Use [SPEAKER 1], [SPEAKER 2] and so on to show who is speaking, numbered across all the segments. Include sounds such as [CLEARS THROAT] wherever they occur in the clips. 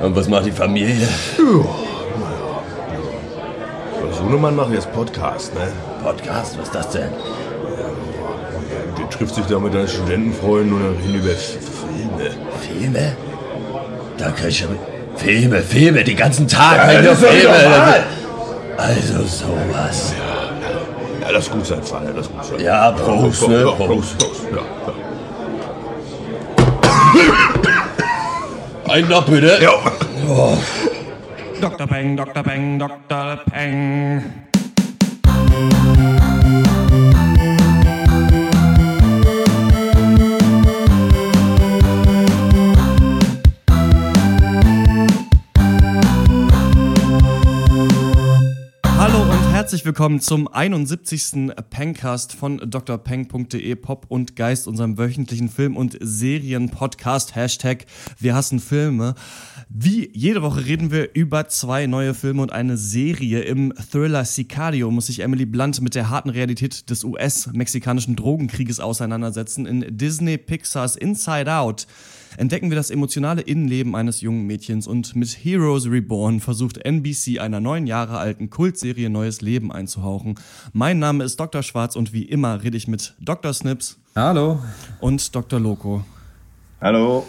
[SPEAKER 1] Und was macht die Familie?
[SPEAKER 2] Was Sohnemann macht jetzt Podcast, ne?
[SPEAKER 1] Podcast, was ist das denn?
[SPEAKER 2] Der trifft sich da mit seinen Studentenfreunden und dann reden über Filme.
[SPEAKER 1] Filme? Da kann ich ja... Filme, Filme, den ganzen Tag.
[SPEAKER 2] Ja,
[SPEAKER 1] Ja,
[SPEAKER 2] das ist
[SPEAKER 1] Filme. Also sowas.
[SPEAKER 2] Ja, lass gut sein, Vater, lass gut sein.
[SPEAKER 1] Ja, Prost, ne?
[SPEAKER 2] Ja,
[SPEAKER 1] Prost.
[SPEAKER 2] Prost, Prost. Ja, ja.
[SPEAKER 1] Ein noch bitte.
[SPEAKER 2] Ja.
[SPEAKER 3] Dr. Peng, Dr. Peng, Dr. Peng. Willkommen zum 71. Pencast von drpeng.de Pop und Geist, unserem wöchentlichen Film- und Serien-Podcast. Hashtag Wir hassen Filme. Wie jede Woche reden wir über zwei neue Filme und eine Serie. Im Thriller Sicario muss sich Emily Blunt mit der harten Realität des US-mexikanischen Drogenkrieges auseinandersetzen. In Disney Pixars Inside Out entdecken wir das emotionale Innenleben eines jungen Mädchens und mit Heroes Reborn versucht NBC einer neun Jahre alten Kultserie neues Leben einzuhauchen. Mein Name ist Dr. Schwarz und wie immer rede ich mit Dr. Snips
[SPEAKER 4] Hallo.
[SPEAKER 3] und Dr. Loco.
[SPEAKER 2] Hallo.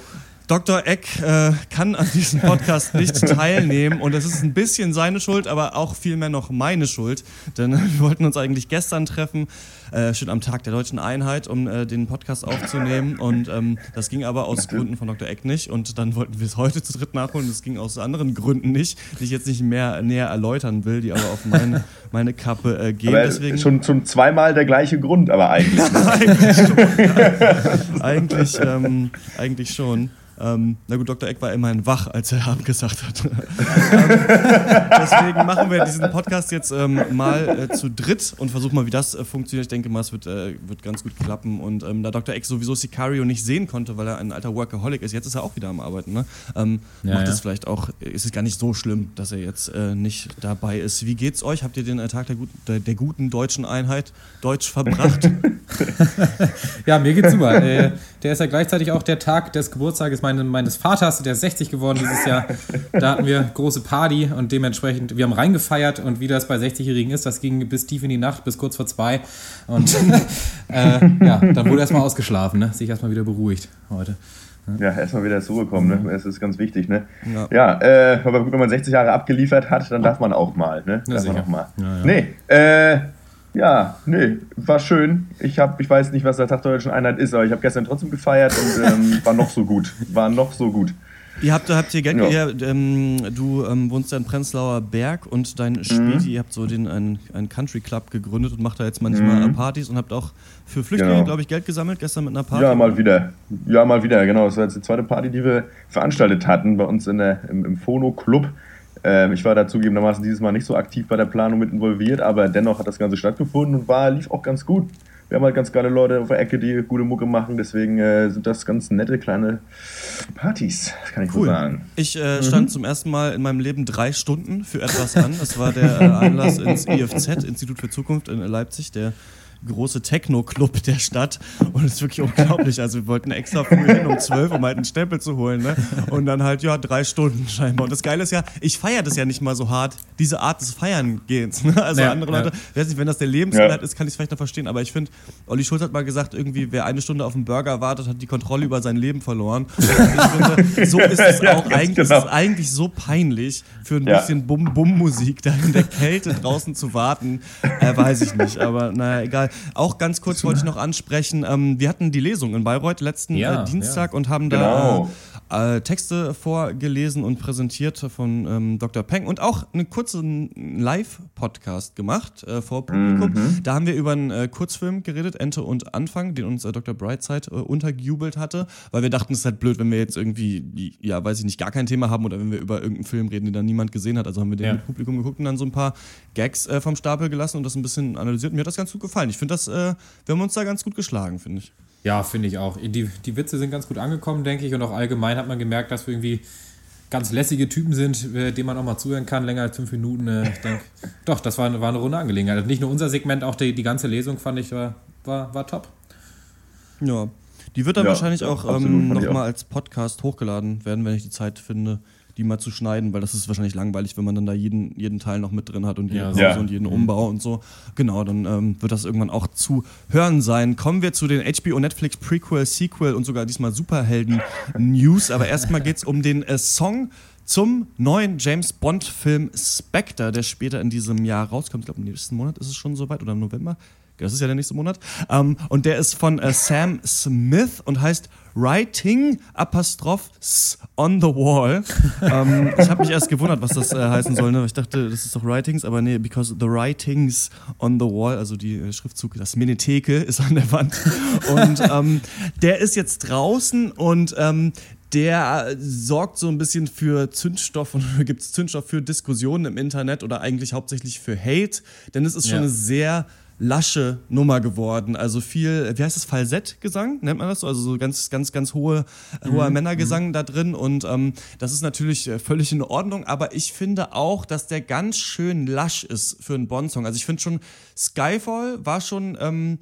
[SPEAKER 3] Dr. Eck äh, kann an diesem Podcast nicht [LAUGHS] teilnehmen und es ist ein bisschen seine Schuld, aber auch vielmehr noch meine Schuld, denn [LAUGHS] wir wollten uns eigentlich gestern treffen, äh, schon am Tag der deutschen Einheit, um äh, den Podcast aufzunehmen und ähm, das ging aber aus Gründen von Dr. Eck nicht und dann wollten wir es heute zu dritt nachholen, das ging aus anderen Gründen nicht, die ich jetzt nicht mehr näher erläutern will, die aber auf meine, meine Kappe äh, gehen.
[SPEAKER 5] Aber
[SPEAKER 3] Deswegen
[SPEAKER 5] schon, schon zweimal der gleiche Grund, aber eigentlich. [LAUGHS] Ne?
[SPEAKER 3] eigentlich, ähm, eigentlich schon. Ähm, na gut, Dr. Eck war immerhin wach, als er [LAUGHS] abgesagt hat. [LAUGHS] ähm, deswegen machen wir diesen Podcast jetzt ähm, mal äh, zu dritt und versuchen mal, wie das äh, funktioniert. Ich denke mal, es wird, äh, wird ganz gut klappen. Und ähm, da Dr. Eck sowieso Sicario nicht sehen konnte, weil er ein alter Workaholic ist, jetzt ist er auch wieder am Arbeiten, ne? ähm,
[SPEAKER 4] Ja,
[SPEAKER 3] macht
[SPEAKER 4] ja.
[SPEAKER 3] es vielleicht auch, ist es gar nicht so schlimm, dass er jetzt äh, nicht dabei ist. Wie geht's euch? Habt ihr den äh, Tag der, gut, der, der guten deutschen Einheit deutsch verbracht? [LAUGHS]
[SPEAKER 4] Ja, mir geht's super. Der ist ja gleichzeitig auch der Tag des Geburtstages meine, meines Vaters, der ist 60 geworden dieses Jahr. Da hatten wir große Party und dementsprechend, wir haben reingefeiert und wie das bei 60-Jährigen ist, das ging bis tief in die Nacht, bis kurz vor zwei. Und [LAUGHS] äh, ja, dann wurde erstmal ausgeschlafen, ne? sich erstmal wieder beruhigt heute.
[SPEAKER 5] Ja, erstmal wieder zurückkommen, ne? Das ist ganz wichtig, ne?
[SPEAKER 3] Ja.
[SPEAKER 5] Ja, äh, aber gut, wenn man 60 Jahre abgeliefert hat, dann darf man auch mal, ne?
[SPEAKER 4] Ja,
[SPEAKER 5] darf man
[SPEAKER 4] sicher.
[SPEAKER 5] auch mal.
[SPEAKER 4] Ja, ja.
[SPEAKER 5] Nee, äh, ja, nee, war schön. Ich hab, ich weiß nicht, was der Tag der Deutschen Einheit ist, aber ich habe gestern trotzdem gefeiert und ähm, [LAUGHS] war noch so gut. War noch so gut.
[SPEAKER 3] Ihr habt, habt ihr Geld,
[SPEAKER 5] Ja.
[SPEAKER 3] ihr, ähm, du ähm, wohnst ja in Prenzlauer Berg und dein Späti, ihr habt so den einen, einen Country Club gegründet und macht da jetzt manchmal äh, Partys und habt auch für Flüchtlinge,
[SPEAKER 5] Genau.
[SPEAKER 3] glaube ich, Geld gesammelt gestern mit einer Party.
[SPEAKER 5] Ja, mal wieder. Ja, mal wieder, genau. Das war jetzt die zweite Party, die wir veranstaltet hatten bei uns in der, im, im Phono-Club. Ähm, ich war da zugegebenermaßen dieses Mal nicht so aktiv bei der Planung mit involviert, aber dennoch hat das Ganze stattgefunden und war, lief auch ganz gut. Wir haben halt ganz geile Leute auf der Ecke, die gute Mucke machen, deswegen äh, sind das ganz nette kleine Partys, kann ich so
[SPEAKER 3] Cool.
[SPEAKER 5] sagen.
[SPEAKER 3] Ich äh, stand zum ersten Mal in meinem Leben drei Stunden für etwas an. Das war der äh, Anlass ins IFZ, Institut für Zukunft in Leipzig, der große Techno-Club der Stadt. Und es ist wirklich unglaublich. Also wir wollten extra früh hin um 12, um halt einen Stempel zu holen. Ne? Und dann halt, ja, drei Stunden scheinbar. Und das Geile ist ja, ich feiere das ja nicht mal so hart, diese Art des Feiern-Gehens. Ne? Also
[SPEAKER 4] Ja,
[SPEAKER 3] andere
[SPEAKER 4] ja.
[SPEAKER 3] Leute, ich weiß nicht, wenn das der Lebensinhalt
[SPEAKER 5] Ja.
[SPEAKER 3] ist, kann ich es vielleicht noch verstehen. Aber ich finde, Olli Schulz hat mal gesagt, irgendwie, wer eine Stunde auf einen Burger wartet, hat die Kontrolle über sein Leben verloren. Und ich finde, so ist es [LAUGHS]
[SPEAKER 5] Ja,
[SPEAKER 3] auch eigentlich, es
[SPEAKER 5] genau.
[SPEAKER 3] ist eigentlich so peinlich, für ein
[SPEAKER 5] Ja.
[SPEAKER 3] bisschen Bum-Bum-Musik da in der Kälte draußen zu warten. Äh, weiß ich nicht, aber naja, egal. Auch ganz kurz wollte ich noch ansprechen, ähm, wir hatten die Lesung in Bayreuth letzten
[SPEAKER 4] Ja,
[SPEAKER 3] äh, Dienstag und haben
[SPEAKER 5] Genau.
[SPEAKER 3] da äh, äh, Texte vorgelesen und präsentiert von ähm, Dr. Peng und auch einen kurzen Live-Podcast gemacht äh, vor Publikum. Da haben wir über einen äh, Kurzfilm geredet, Ente und Anfang, den uns äh, Dr. Brightside äh, untergejubelt hatte, weil wir dachten, es ist halt blöd, wenn wir jetzt irgendwie, ja, weiß ich nicht, gar kein Thema haben oder wenn wir über irgendeinen Film reden, den dann niemand gesehen hat. Also haben wir den
[SPEAKER 4] Ja.
[SPEAKER 3] mit Publikum geguckt und dann so ein paar Gags äh, vom Stapel gelassen und das ein bisschen analysiert. Mir hat das ganz gut gefallen. Ich finde das, wir haben uns da ganz gut geschlagen, finde ich.
[SPEAKER 4] Ja, finde ich auch. Die, die Witze sind ganz gut angekommen, denke ich. Und auch allgemein hat man gemerkt, dass wir irgendwie ganz lässige Typen sind, äh, denen man auch mal zuhören kann, länger als fünf Minuten. Äh, ich denke, [LAUGHS] doch, das war, eine- war eine runde Angelegenheit. Also nicht nur unser Segment, auch die, die ganze Lesung fand ich war, war, war top.
[SPEAKER 3] Ja. Die wird dann
[SPEAKER 5] Ja,
[SPEAKER 3] wahrscheinlich
[SPEAKER 5] ja,
[SPEAKER 3] auch ähm, nochmal als Podcast hochgeladen werden, wenn ich die Zeit finde, die mal zu schneiden, weil das ist wahrscheinlich langweilig, wenn man dann da jeden, jeden Teil noch mit drin hat und jede
[SPEAKER 4] Ja,
[SPEAKER 3] Pause und jeden Umbau und so. Genau, dann ähm, wird das irgendwann auch zu hören sein. Kommen wir zu den HBO Netflix Prequel, Sequel und sogar diesmal Superhelden News. Aber erstmal geht es um den äh, Song zum neuen James Bond-Film Spectre, der später in diesem Jahr rauskommt. Ich glaube, im nächsten Monat ist es schon soweit oder im November. Das ist ja der nächste Monat. Ähm, und der ist von äh, Sam Smith und heißt Writing Apostroph S on the Wall. [LAUGHS] ähm, ich habe mich erst gewundert, was das äh, heißen soll. Ne? Ich dachte, das ist doch Writings, aber nee, because the Writings on the Wall, also die äh, Schriftzug, das Menetheke ist an der Wand. Und ähm, der ist jetzt draußen und ähm, der sorgt so ein bisschen für Zündstoff und [LAUGHS] gibt es Zündstoff für Diskussionen im Internet oder eigentlich hauptsächlich für Hate, denn es ist schon
[SPEAKER 4] Ja.
[SPEAKER 3] eine sehr lasche Nummer geworden. Also viel, wie heißt das, Falsettgesang, nennt man das so? Also so ganz, ganz, ganz hohe, hoher Männergesang da drin und ähm, das ist natürlich äh, völlig in Ordnung, aber ich finde auch, dass der ganz schön lasch ist für einen Bond-Song. Also ich finde schon, Skyfall war schon ähm,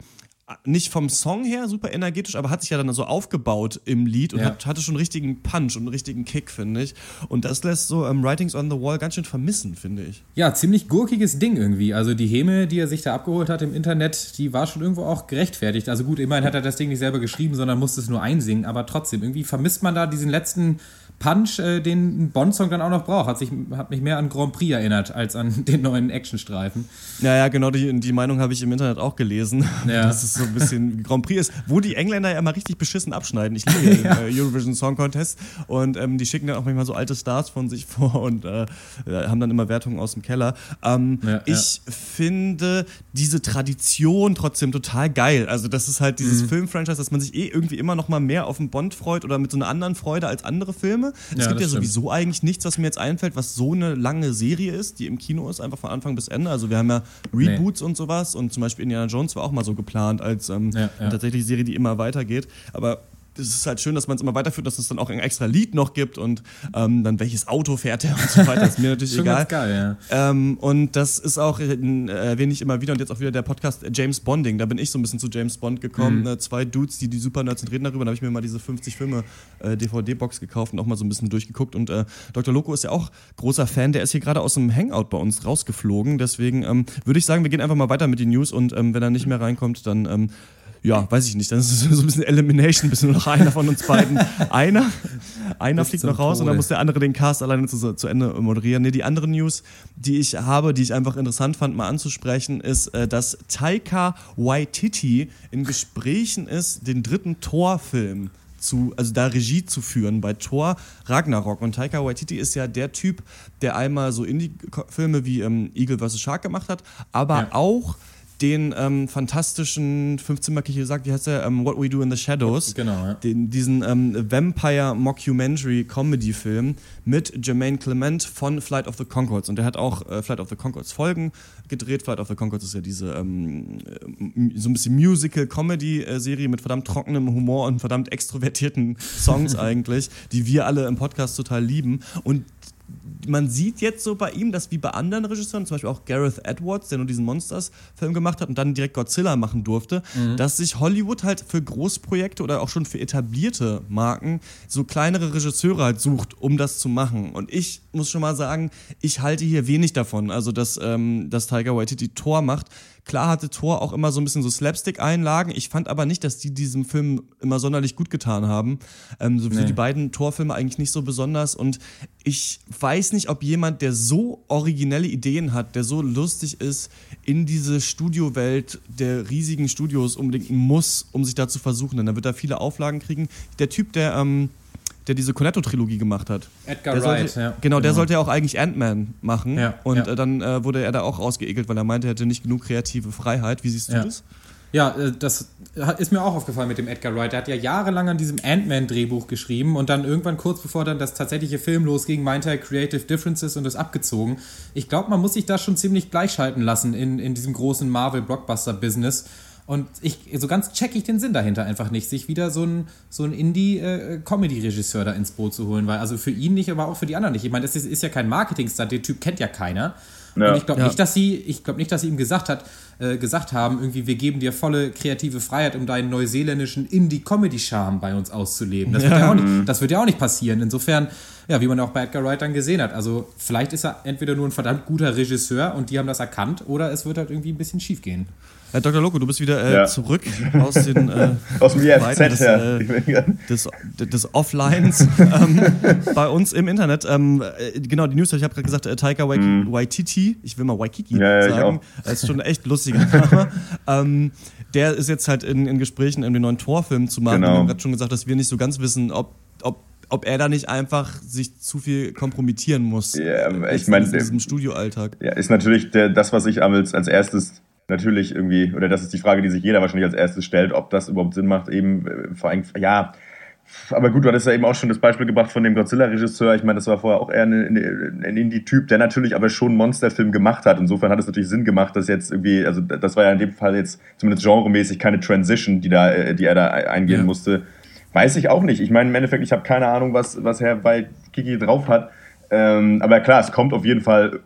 [SPEAKER 3] nicht vom Song her super energetisch, aber hat sich ja dann so aufgebaut im Lied und
[SPEAKER 4] Ja.
[SPEAKER 3] hat, hatte schon einen richtigen Punch und einen richtigen Kick, finde ich. Und das lässt so ähm, Writings on the Wall ganz schön vermissen, finde ich.
[SPEAKER 4] Ja, ziemlich gurkiges Ding irgendwie. Also die Häme, die er sich da abgeholt hat im Internet, die war schon irgendwo auch gerechtfertigt. Also gut, immerhin hat er das Ding nicht selber geschrieben, sondern musste es nur einsingen. Aber trotzdem, irgendwie vermisst man da diesen letzten Punch, äh, den ein Bond-Song dann auch noch braucht. Hat, sich, hat mich mehr an Grand Prix erinnert als an [LAUGHS] den neuen Actionstreifen.
[SPEAKER 3] Ja, ja, genau, die, die Meinung habe ich im Internet auch gelesen, [LAUGHS]
[SPEAKER 4] Ja.
[SPEAKER 3] dass es so ein bisschen Grand Prix ist, wo die Engländer ja immer richtig beschissen abschneiden. Ich liebe [LAUGHS] den äh, Eurovision Song Contest und ähm, die schicken dann auch manchmal so alte Stars von sich vor und äh, haben dann immer Wertungen aus dem Keller. Ähm,
[SPEAKER 4] Ja,
[SPEAKER 3] ich finde diese Tradition trotzdem total geil. Also das ist halt dieses
[SPEAKER 4] Mhm.
[SPEAKER 3] Filmfranchise, dass man sich eh irgendwie immer noch mal mehr auf den Bond freut oder mit so einer anderen Freude als andere Filme. Es
[SPEAKER 4] Ja,
[SPEAKER 3] gibt ja
[SPEAKER 4] das stimmt.
[SPEAKER 3] sowieso eigentlich nichts, was mir jetzt einfällt, was so eine lange Serie ist, die im Kino ist, einfach von Anfang bis Ende. Also wir haben ja Reboots und sowas und zum Beispiel Indiana Jones war auch mal so geplant als ähm,
[SPEAKER 4] Ja, ja.
[SPEAKER 3] eine tatsächliche Serie, die immer weitergeht. Aber es ist halt schön, dass man es immer weiterführt, dass es dann auch ein extra Lied noch gibt und ähm, dann welches Auto fährt er und so weiter. Ist mir natürlich [LAUGHS]
[SPEAKER 4] Schon
[SPEAKER 3] egal.
[SPEAKER 4] ganz geil, ja.
[SPEAKER 3] Ähm, und das ist auch, äh, erwähne ich immer wieder und jetzt auch wieder der Podcast äh, James Bonding. Da bin ich so ein bisschen zu James Bond gekommen.
[SPEAKER 4] Mhm.
[SPEAKER 3] Äh, zwei Dudes, die die super Nerds sind, reden darüber. Da habe ich mir mal diese 50 Filme äh, DVD-Box gekauft und auch mal so ein bisschen durchgeguckt. Und äh, Dr. Loco ist ja auch großer Fan. Der ist hier gerade aus dem Hangout bei uns rausgeflogen. Deswegen ähm, würde ich sagen, wir gehen einfach mal weiter mit den News und ähm, wenn er nicht mehr reinkommt, dann. Ja, weiß ich nicht. Dann ist es [LAUGHS] so ein bisschen Elimination, bis nur noch einer von uns beiden. [LAUGHS] Einer, einer
[SPEAKER 4] Bis
[SPEAKER 3] fliegt noch raus und dann
[SPEAKER 4] Tode.
[SPEAKER 3] muss der andere den Cast alleine zu, zu Ende moderieren. Nee, die andere News, die ich habe, die ich einfach interessant fand, mal anzusprechen, ist, äh, dass Taika Waititi in Gesprächen ist, den dritten Thor-Film zu, also da Regie zu führen bei Thor Ragnarok. Und Taika Waititi ist ja der Typ, der einmal so Indie-Filme wie ähm, Eagle vs. Shark gemacht hat, aber
[SPEAKER 4] Ja.
[SPEAKER 3] auch den ähm, fantastischen 15-markig gesagt, wie heißt der? Ähm, What We Do in the Shadows.
[SPEAKER 4] Genau, ja.
[SPEAKER 3] Den, diesen ähm, Vampire-Mockumentary-Comedy-Film mit Jermaine Clement von Flight of the Concords. Und der hat auch äh, Flight of the Concords Folgen gedreht. Flight of the Concords ist ja diese ähm, äh, so ein bisschen Musical-Comedy-Serie mit verdammt trockenem Humor und verdammt extrovertierten Songs [LAUGHS] eigentlich, die wir alle im Podcast total lieben. Und man sieht jetzt so bei ihm, dass wie bei anderen Regisseuren, zum Beispiel auch Gareth Edwards, der nur diesen Monsters-Film gemacht hat und dann direkt Godzilla machen durfte, dass sich Hollywood halt für Großprojekte oder auch schon für etablierte Marken so kleinere Regisseure halt sucht, um das zu machen. Und ich muss schon mal sagen, ich halte hier wenig davon. Also, dass, ähm, dass Tiger Waititi Tor macht. Klar hatte Thor auch immer so ein bisschen so Slapstick-Einlagen. Ich fand aber nicht, dass die diesem Film immer sonderlich gut getan haben. Ähm, sowieso
[SPEAKER 4] Nee.
[SPEAKER 3] die beiden Torfilme eigentlich nicht so besonders. Und ich weiß nicht, ob jemand, der so originelle Ideen hat, der so lustig ist, in diese Studiowelt der riesigen Studios unbedingt muss, um sich da zu versuchen. Denn da wird er viele Auflagen kriegen. Der Typ, der, ähm, der diese Cornetto-Trilogie gemacht hat.
[SPEAKER 4] Edgar
[SPEAKER 3] Der
[SPEAKER 4] Wright,
[SPEAKER 3] sollte,
[SPEAKER 4] ja.
[SPEAKER 3] Genau, der sollte ja auch eigentlich Ant-Man machen.
[SPEAKER 4] Ja,
[SPEAKER 3] und
[SPEAKER 4] ja.
[SPEAKER 3] Äh, dann äh, wurde er da auch rausgeekelt, weil er meinte, er hätte nicht genug kreative Freiheit. Wie siehst du
[SPEAKER 4] Ja.
[SPEAKER 3] das?
[SPEAKER 4] Ja, äh, das ist mir auch aufgefallen mit dem Edgar Wright. Der hat ja jahrelang an diesem Ant-Man-Drehbuch geschrieben und dann irgendwann kurz bevor dann das tatsächliche Film losging, meinte er Creative Differences und ist abgezogen. Ich glaube, man muss sich da schon ziemlich gleichschalten lassen in, in diesem großen Marvel-Blockbuster-Business. Und ich, so ganz check ich den Sinn dahinter einfach nicht, sich wieder so ein, so ein Indie-Comedy-Regisseur da ins Boot zu holen. Weil, also für ihn nicht, aber auch für die anderen nicht. Ich meine, das ist, ist ja kein Marketing-Stunt, den Typ kennt ja keiner. Ja. Und ich glaube ja. nicht, dass sie, ich glaube nicht, dass sie ihm gesagt hat, äh, gesagt haben, irgendwie, wir geben dir volle kreative Freiheit, um deinen neuseeländischen Indie-Comedy-Charme bei uns auszuleben. Das, ja. Wird ja auch nicht, das wird ja auch nicht passieren. Insofern, ja, wie man auch bei Edgar Wright dann gesehen hat. Also vielleicht ist er entweder nur ein verdammt guter Regisseur und die haben das erkannt, oder es wird halt irgendwie ein bisschen schief gehen.
[SPEAKER 3] Herr Dr. Loco, du bist wieder äh, ja. zurück aus den äh, [LAUGHS]
[SPEAKER 5] aus dem IFZ des,
[SPEAKER 3] äh, des, des, Offlines [LAUGHS] ähm, bei uns im Internet. Ähm, äh, genau, die News, ich habe gerade gesagt, äh, Taika Waititi, mm. Waititi, ich will mal Waikiki ja, ja, sagen. Das ist schon echt lustiger [LAUGHS] Name. ähm, der ist jetzt halt in, in Gesprächen, in den neuen Torfilm zu machen. Genau. Wir haben gerade schon gesagt, dass wir nicht so ganz wissen, ob, ob ob er da nicht einfach sich zu viel kompromittieren muss.
[SPEAKER 5] Ja, ich meine, in
[SPEAKER 3] diesem Studioalltag.
[SPEAKER 5] Ja, ist natürlich der, das, was ich als, als erstes natürlich irgendwie, oder das ist die Frage, die sich jeder wahrscheinlich als erstes stellt, ob das überhaupt Sinn macht, eben äh, vor allem, ja, aber gut, du hattest ja eben auch schon das Beispiel gebracht von dem Godzilla-Regisseur. Ich meine, das war vorher auch eher ein, ein Indie-Typ, der natürlich aber schon einen Monsterfilm gemacht hat. Insofern hat es natürlich Sinn gemacht, dass jetzt irgendwie, also das war ja in dem Fall jetzt zumindest genremäßig keine Transition, die, da, äh, die er da eingehen ja. musste. Weiß ich auch nicht. Ich meine, im Endeffekt, ich habe keine Ahnung, was, was Herr bei Kiki drauf hat. Ähm, aber klar, es kommt auf jeden Fall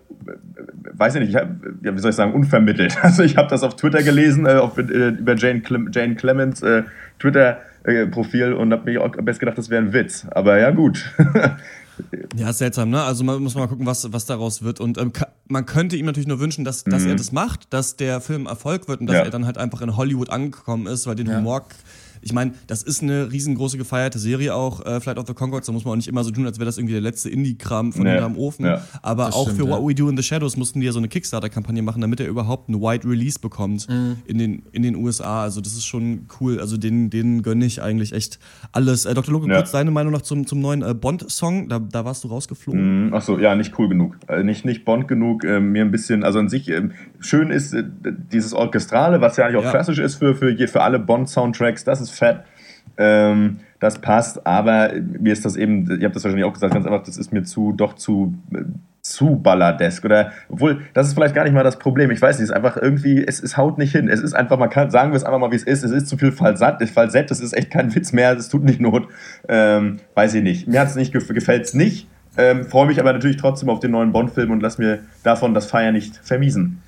[SPEAKER 5] weiß ich nicht, ich hab, ja, wie soll ich sagen, unvermittelt. [LAUGHS] Also ich habe das auf Twitter gelesen, äh, auf, äh, über Jane, Clem, Jane Clemens äh, Twitter-Profil und habe mir auch am besten gedacht, das wäre ein Witz. Aber ja, gut. [LAUGHS]
[SPEAKER 3] ja, seltsam, ne? Also man muss mal gucken, was, was daraus wird. Und ähm, man könnte ihm natürlich nur wünschen, dass, dass mhm. er das macht, dass der Film Erfolg wird und dass ja. er dann halt einfach in Hollywood angekommen ist, weil den ja. Humor ich meine, das ist eine riesengroße gefeierte Serie auch, äh, Flight of the Concords, da muss man auch nicht immer so tun, als wäre das irgendwie der letzte Indie-Kram von nee. hinterm Ofen. Ja. Aber das auch stimmt, für ja. What We Do in the Shadows mussten die ja so eine Kickstarter-Kampagne machen, damit er überhaupt einen Wide Release bekommt mhm. in, den, in den USA. Also das ist schon cool. Also den, den gönne ich eigentlich echt alles. Äh, Dr. Loco, ja. kurz deine Meinung noch zum, zum neuen äh, Bond-Song. Da, da warst du rausgeflogen.
[SPEAKER 5] Mhm. Achso, ja, nicht cool genug. Also nicht, nicht Bond genug. Äh, mir ein bisschen, also an sich, ähm, schön ist äh, dieses Orchestrale, was ja eigentlich auch klassisch ist für, für, für alle Bond-Soundtracks. Das ist fett. Ähm, das passt, aber mir ist das eben, ihr habt das wahrscheinlich auch gesagt, ganz einfach, das ist mir zu, doch zu, zu balladesk. Oder, obwohl, das ist vielleicht gar nicht mal das Problem. Ich weiß nicht, es ist einfach irgendwie, es, es haut nicht hin. Es ist einfach, man kann, sagen wir es einfach mal, wie es ist. Es ist zu viel Falsett, Falsett, das ist echt kein Witz mehr, es tut nicht Not. Ähm, weiß ich nicht. Mir hat es nicht, gefällt es nicht. Ähm, Freue mich aber natürlich trotzdem auf den neuen Bond-Film und lass mir davon das Feier nicht vermiesen.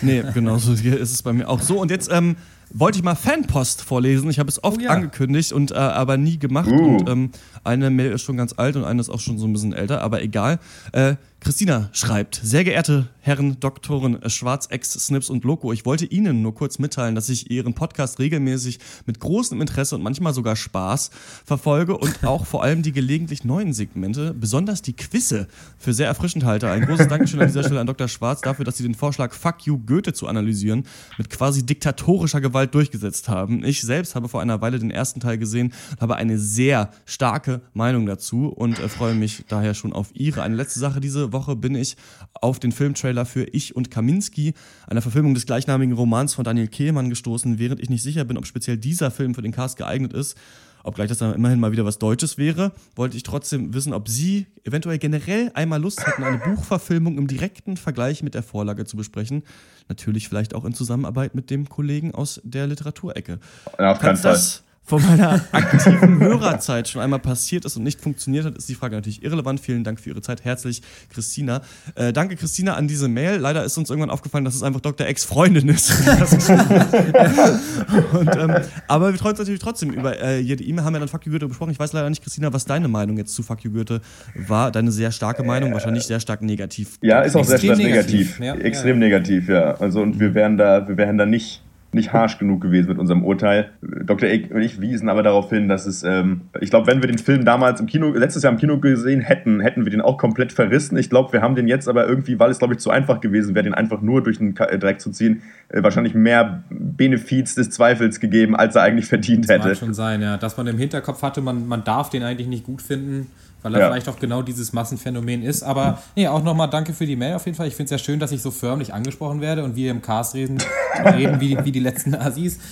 [SPEAKER 3] Nee, genau so ist es bei mir auch so. Und jetzt, ähm, wollte ich mal Fanpost vorlesen. Ich habe es oft oh, ja. angekündigt und äh, aber nie gemacht. Uh. Und ähm, eine Mail ist schon ganz alt und eine ist auch schon so ein bisschen älter, aber egal. Äh, Christina schreibt, sehr geehrte Herren Doktoren Schwarz, Ex, Snips und Loco, ich wollte Ihnen nur kurz mitteilen, dass ich Ihren Podcast regelmäßig mit großem Interesse und manchmal sogar Spaß verfolge und [LAUGHS] auch vor allem die gelegentlich neuen Segmente, besonders die Quizze, für sehr erfrischend halte. Ein großes Dankeschön an dieser Stelle an Dr. Schwarz dafür, dass Sie den Vorschlag Fuck You Goethe zu analysieren mit quasi diktatorischer Gewalt durchgesetzt haben. Ich selbst habe vor einer Weile den ersten Teil gesehen und habe eine sehr starke Meinung dazu und äh, freue mich daher schon auf Ihre. Eine letzte Sache diese Woche Woche bin ich auf den Filmtrailer für Ich und Kaminski, einer Verfilmung des gleichnamigen Romans von Daniel Kehlmann gestoßen, während ich nicht sicher bin, ob speziell dieser Film für den Cast geeignet ist. Obgleich das dann immerhin mal wieder was Deutsches wäre, wollte ich trotzdem wissen, ob Sie eventuell generell einmal Lust hätten, eine Buchverfilmung im direkten Vergleich mit der Vorlage zu besprechen. Natürlich vielleicht auch in Zusammenarbeit mit dem Kollegen aus der Literaturecke.
[SPEAKER 5] Ja, auf keinen Fall
[SPEAKER 3] von meiner [LAUGHS] aktiven Hörerzeit schon einmal passiert ist und nicht funktioniert hat, ist die Frage natürlich irrelevant. Vielen Dank für Ihre Zeit. Herzlich, Christina. Äh, danke, Christina, an diese Mail. Leider ist uns irgendwann aufgefallen, dass es einfach Dr. Ex-Freundin ist. [LAUGHS] und, ähm, aber wir freuen uns natürlich trotzdem über äh, jede E-Mail. Haben wir dann Fuck You Goethe besprochen. Ich weiß leider nicht, Christina, was deine Meinung jetzt zu Fuck You Goethe war. Deine sehr starke Meinung, wahrscheinlich sehr stark negativ.
[SPEAKER 5] Ja, ist auch sehr stark negativ. negativ. Ja, Extrem ja. negativ, ja. Also, und wir wären da, wir wären da nicht nicht harsch genug gewesen mit unserem Urteil. Dr. Egg und ich wiesen aber darauf hin, dass es, ähm, ich glaube, wenn wir den Film damals im Kino, letztes Jahr im Kino gesehen hätten, hätten wir den auch komplett verrissen. Ich glaube, wir haben den jetzt aber irgendwie, weil es, glaube ich, zu einfach gewesen wäre, den einfach nur durch den äh, Dreck zu ziehen, äh, wahrscheinlich mehr Benefiz des Zweifels gegeben, als er eigentlich verdient hätte. Das
[SPEAKER 4] kann schon sein, ja. Dass man im Hinterkopf hatte, man, man darf den eigentlich nicht gut finden weil er ja. vielleicht auch genau dieses Massenphänomen ist. Aber nee, auch nochmal danke für die Mail auf jeden Fall. Ich finde es ja schön, dass ich so förmlich angesprochen werde und wir im Cast reden, [LAUGHS] reden wie, wie die letzten Assis. [LAUGHS]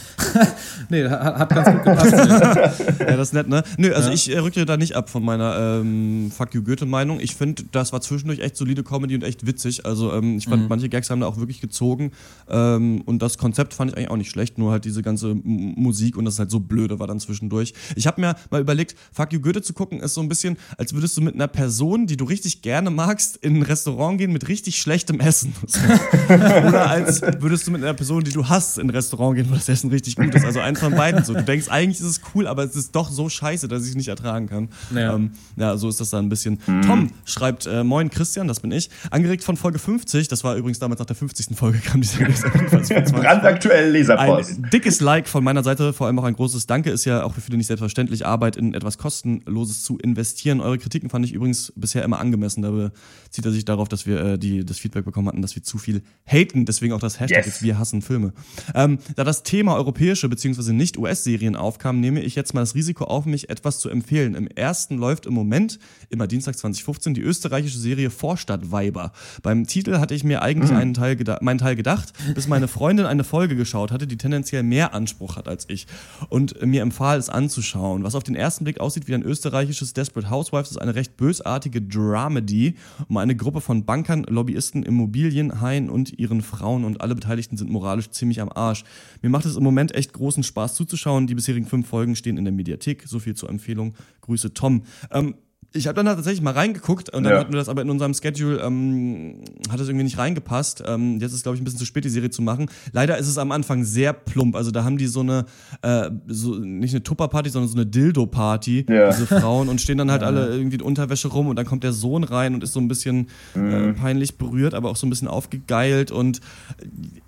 [SPEAKER 4] Nee, hat, hat ganz gut gepasst. [LAUGHS]
[SPEAKER 3] ja, das ist nett, ne? Nö, also ja. ich äh, rücke da nicht ab von meiner ähm, Fuck you Goethe-Meinung. Ich finde, das war zwischendurch echt solide Comedy und echt witzig. Also ähm, ich fand, mhm. manche Gags haben da auch wirklich gezogen. Ähm, und das Konzept fand ich eigentlich auch nicht schlecht, nur halt diese ganze M Musik und das ist halt so blöde war dann zwischendurch. Ich habe mir mal überlegt, Fuck you Goethe zu gucken, ist so ein bisschen, als würdest du mit einer Person, die du richtig gerne magst, in ein Restaurant gehen mit richtig schlechtem Essen. [LAUGHS] Oder als würdest du mit einer Person, die du hast, in ein Restaurant gehen, wo das Essen richtig gut ist. Also eins von beiden so. Du denkst, eigentlich ist es cool, aber es ist doch so scheiße, dass ich es nicht ertragen kann. Ja, ähm, ja so ist das da ein bisschen. Mhm. Tom schreibt, äh, moin Christian, das bin ich. Angeregt von Folge 50, das war übrigens damals nach der 50. Folge, kam dieser [LAUGHS]
[SPEAKER 5] Brandaktuell Leserpost.
[SPEAKER 3] Ein dickes Like von meiner Seite, vor allem auch ein großes Danke, ist ja auch für viele nicht selbstverständlich, Arbeit in etwas Kostenloses zu investieren. Eure Kritiken fand ich übrigens bisher immer angemessen. Da bezieht er sich darauf, dass wir äh, die, das Feedback bekommen hatten, dass wir zu viel haten. Deswegen auch das Hashtag yes. Wir hassen Filme. Ähm, da das Thema europäische bzw. nicht US-Serien aufkam, nehme ich jetzt mal das Risiko auf mich, etwas zu empfehlen. Im ersten läuft im Moment, immer Dienstag 2015, die österreichische Serie Vorstadtweiber. Beim Titel hatte ich mir eigentlich mhm. einen Teil meinen Teil gedacht, bis meine Freundin eine Folge geschaut hatte, die tendenziell mehr Anspruch hat als ich und mir empfahl, es anzuschauen. Was auf den ersten Blick aussieht wie ein österreichisches Desperate Housewives, ist eine recht bösartige Dramedy um eine Gruppe von Bankern, Lobbyisten, Immobilienhaien und ihren Frauen und alle Beteiligten sind moralisch ziemlich am Arsch. Mir macht es im Moment echt großen Spaß zuzuschauen. Die bisherigen fünf Folgen stehen in der Mediathek. So viel zur Empfehlung. Grüße Tom. Ähm, ich habe dann tatsächlich mal reingeguckt und dann ja. hatten wir das aber in unserem Schedule, ähm, hat es irgendwie nicht reingepasst. Ähm, jetzt ist, glaube ich, ein bisschen zu spät, die Serie zu machen. Leider ist es am Anfang sehr plump. Also da haben die so eine, äh, so, nicht eine Tupper-Party, sondern so eine Dildo-Party, ja. diese Frauen, und stehen dann halt [LAUGHS] ja. alle irgendwie in Unterwäsche rum und dann kommt der Sohn rein und ist so ein bisschen äh, mhm. äh, peinlich berührt, aber auch so ein bisschen aufgegeilt. Und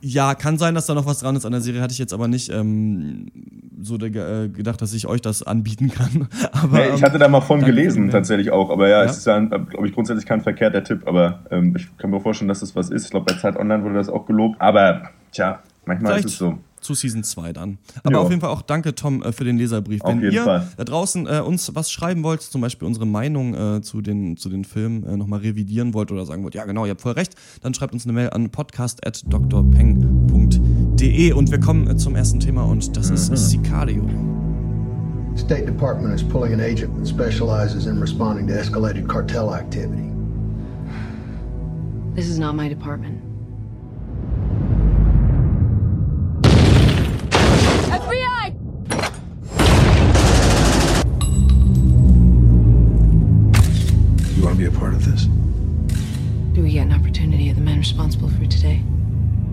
[SPEAKER 3] ja, kann sein, dass da noch was dran ist an der Serie, hatte ich jetzt aber nicht ähm, so äh, gedacht, dass ich euch das anbieten kann. [LAUGHS] aber,
[SPEAKER 5] nee, ich hatte da mal von gelesen, tatsächlich tatsächlich auch. Aber ja, ja? es ist ja, glaube ich, grundsätzlich kein verkehrter Tipp. Aber ähm, ich kann mir vorstellen, dass das was ist. Ich glaube, bei Zeit Online wurde das auch gelobt. Aber tja, manchmal Vielleicht ist es so
[SPEAKER 3] zu Season 2 dann. Aber jo. auf jeden Fall auch danke, Tom, äh, für den Leserbrief. Wenn ihr Fall. da draußen äh, uns was schreiben wollt, zum Beispiel unsere Meinung äh, zu, den, zu den Filmen äh, nochmal revidieren wollt oder sagen wollt, ja genau, ihr habt voll recht, dann schreibt uns eine Mail an podcast.drpeng.de und wir kommen äh, zum ersten Thema und das ist mhm. Sicario. State Department is pulling an agent that specializes in responding to escalated cartel activity. This is not my department. FBI! You want to be a part of this? Do we get an opportunity of the men responsible for today?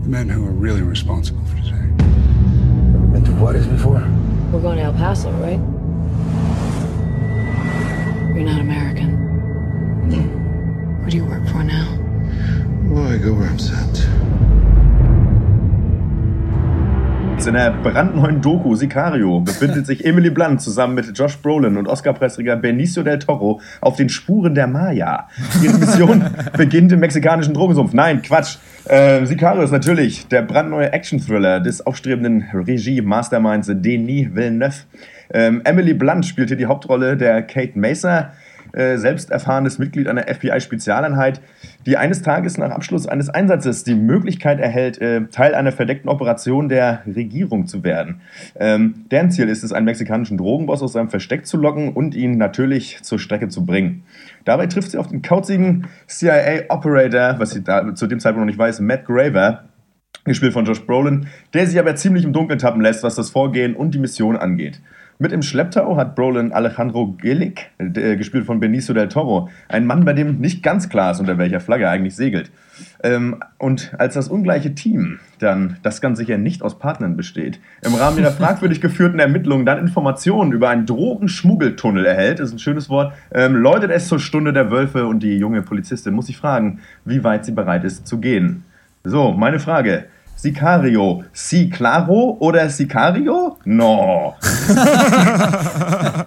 [SPEAKER 3] The men who are really responsible for today. Ever been to Juarez before? We're going to El Paso, right? You're not American. Hmm. Who do you work for now? Well, I go where I'm sent.
[SPEAKER 5] In der brandneuen Doku Sicario befindet sich Emily Blunt zusammen mit Josh Brolin und Oscar-Preisträger Benicio del Toro auf den Spuren der Maya. Ihre Mission [LAUGHS] beginnt im mexikanischen Drogensumpf. Nein, Quatsch. Äh, Sicario ist natürlich der brandneue Action-Thriller des aufstrebenden Regie-Masterminds Denis Villeneuve. Ähm, Emily Blunt spielt hier die Hauptrolle der Kate Mesa, äh, selbst erfahrenes Mitglied einer FBI-Spezialeinheit, die eines Tages nach Abschluss eines Einsatzes die Möglichkeit erhält, äh, Teil einer verdeckten Operation der Regierung zu werden. Ähm, deren Ziel ist es, einen mexikanischen Drogenboss aus seinem Versteck zu locken und ihn natürlich zur Strecke zu bringen. Dabei trifft sie auf den kauzigen CIA-Operator, was sie da zu dem Zeitpunkt noch nicht weiß, Matt Graver, gespielt von Josh Brolin, der sich aber ziemlich im Dunkeln tappen lässt, was das Vorgehen und die Mission angeht. Mit im Schlepptau hat Brolin Alejandro Gillick, äh, gespielt von Benicio del Toro, ein Mann, bei dem nicht ganz klar ist, unter welcher Flagge er eigentlich segelt. Ähm, und als das ungleiche Team dann, das ganz sicher nicht aus Partnern besteht, im Rahmen ihrer [LAUGHS] fragwürdig geführten Ermittlungen dann Informationen über einen Drogenschmuggeltunnel erhält, ist ein schönes Wort, ähm, läutet es zur Stunde der Wölfe und die junge Polizistin muss sich fragen, wie weit sie bereit ist zu gehen. So, meine Frage. Sicario. Si claro oder Sicario? No. [LAUGHS]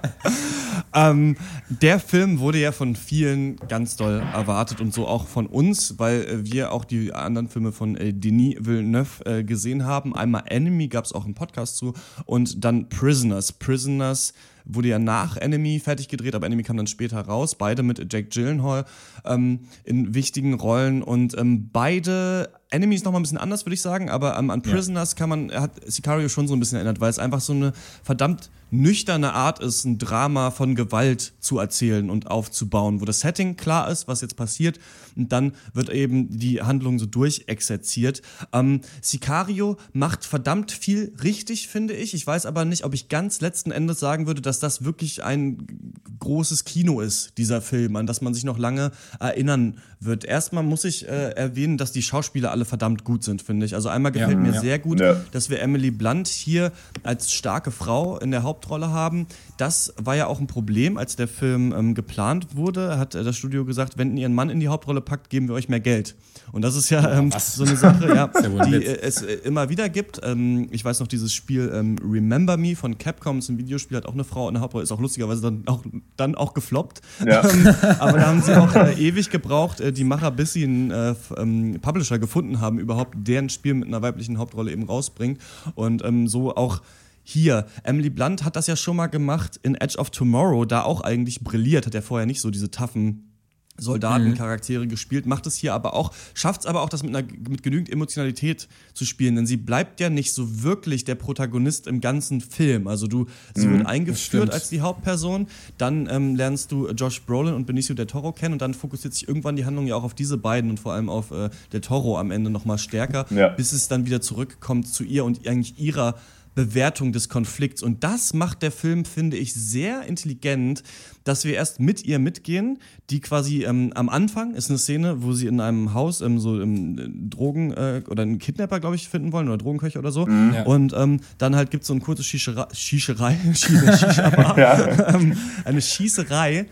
[SPEAKER 3] ähm, der Film wurde ja von vielen ganz doll erwartet und so auch von uns, weil äh, wir auch die anderen Filme von äh, Denis Villeneuve äh, gesehen haben. Einmal Enemy gab es auch einen Podcast zu und dann Prisoners. Prisoners wurde ja nach Enemy fertig gedreht, aber Enemy kam dann später raus. Beide mit Jake Gyllenhaal ähm, in wichtigen Rollen und ähm, beide Enemy ist nochmal ein bisschen anders, würde ich sagen, aber ähm, an Prisoners ja. kann man, hat Sicario schon so ein bisschen erinnert, weil es einfach so eine verdammt nüchterne Art ist, ein Drama von Gewalt zu erzählen und aufzubauen, wo das Setting klar ist, was jetzt passiert, und dann wird eben die Handlung so durchexerziert. Ähm, Sicario macht verdammt viel richtig, finde ich. Ich weiß aber nicht, ob ich ganz letzten Endes sagen würde, dass das wirklich ein großes Kino ist, dieser Film, an das man sich noch lange erinnern wird. Erstmal muss ich äh, erwähnen, dass die Schauspieler alle verdammt gut sind, finde ich. Also einmal gefällt ja, mir ja. sehr gut, ja. dass wir Emily Blunt hier als starke Frau in der Hauptrolle haben. Das war ja auch ein Problem, als der Film ähm, geplant wurde, hat äh, das Studio gesagt, wenn ihr ihren Mann in die Hauptrolle packt, geben wir euch mehr Geld. Und das ist ja ähm, so eine Sache, ja, [LAUGHS] die äh, es äh, immer wieder gibt. Ähm, ich weiß noch, dieses Spiel ähm, Remember Me von Capcom, ist ein Videospiel, hat auch eine Frau in der Hauptrolle, ist auch lustigerweise dann auch, dann auch gefloppt. Ja. [LAUGHS] Ähm, aber da haben sie auch [LAUGHS] äh, ewig gebraucht, äh, die Macher, bis sie einen äh, ähm, Publisher gefunden haben, überhaupt deren Spiel mit einer weiblichen Hauptrolle eben rausbringt. Und ähm, so auch hier. Emily Blunt hat das ja schon mal gemacht in Edge of Tomorrow, da auch eigentlich brilliert, hat er vorher nicht so diese taffen Soldatencharaktere mhm. gespielt, macht es hier aber auch, schafft es aber auch, das mit, einer, mit genügend Emotionalität zu spielen, denn sie bleibt ja nicht so wirklich der Protagonist im ganzen Film. Also du, sie mhm, wird eingeführt als die Hauptperson, dann ähm, lernst du Josh Brolin und Benicio del Toro kennen und dann fokussiert sich irgendwann die Handlung ja auch auf diese beiden und vor allem auf äh, del Toro am Ende nochmal stärker, ja. bis es dann wieder zurückkommt zu ihr und eigentlich ihrer Bewertung des Konflikts. Und das macht der Film, finde ich, sehr intelligent, dass wir erst mit ihr mitgehen, die quasi ähm, am Anfang ist eine Szene, wo sie in einem Haus ähm, so im äh, Drogen äh, oder einen Kidnapper, glaube ich, finden wollen oder Drogenköcher oder so. Mhm. Ja. Und ähm, dann halt gibt es so ein kurzes Schießerei, [LAUGHS] [LAUGHS] Schießerei, ja. ähm, eine Schießerei,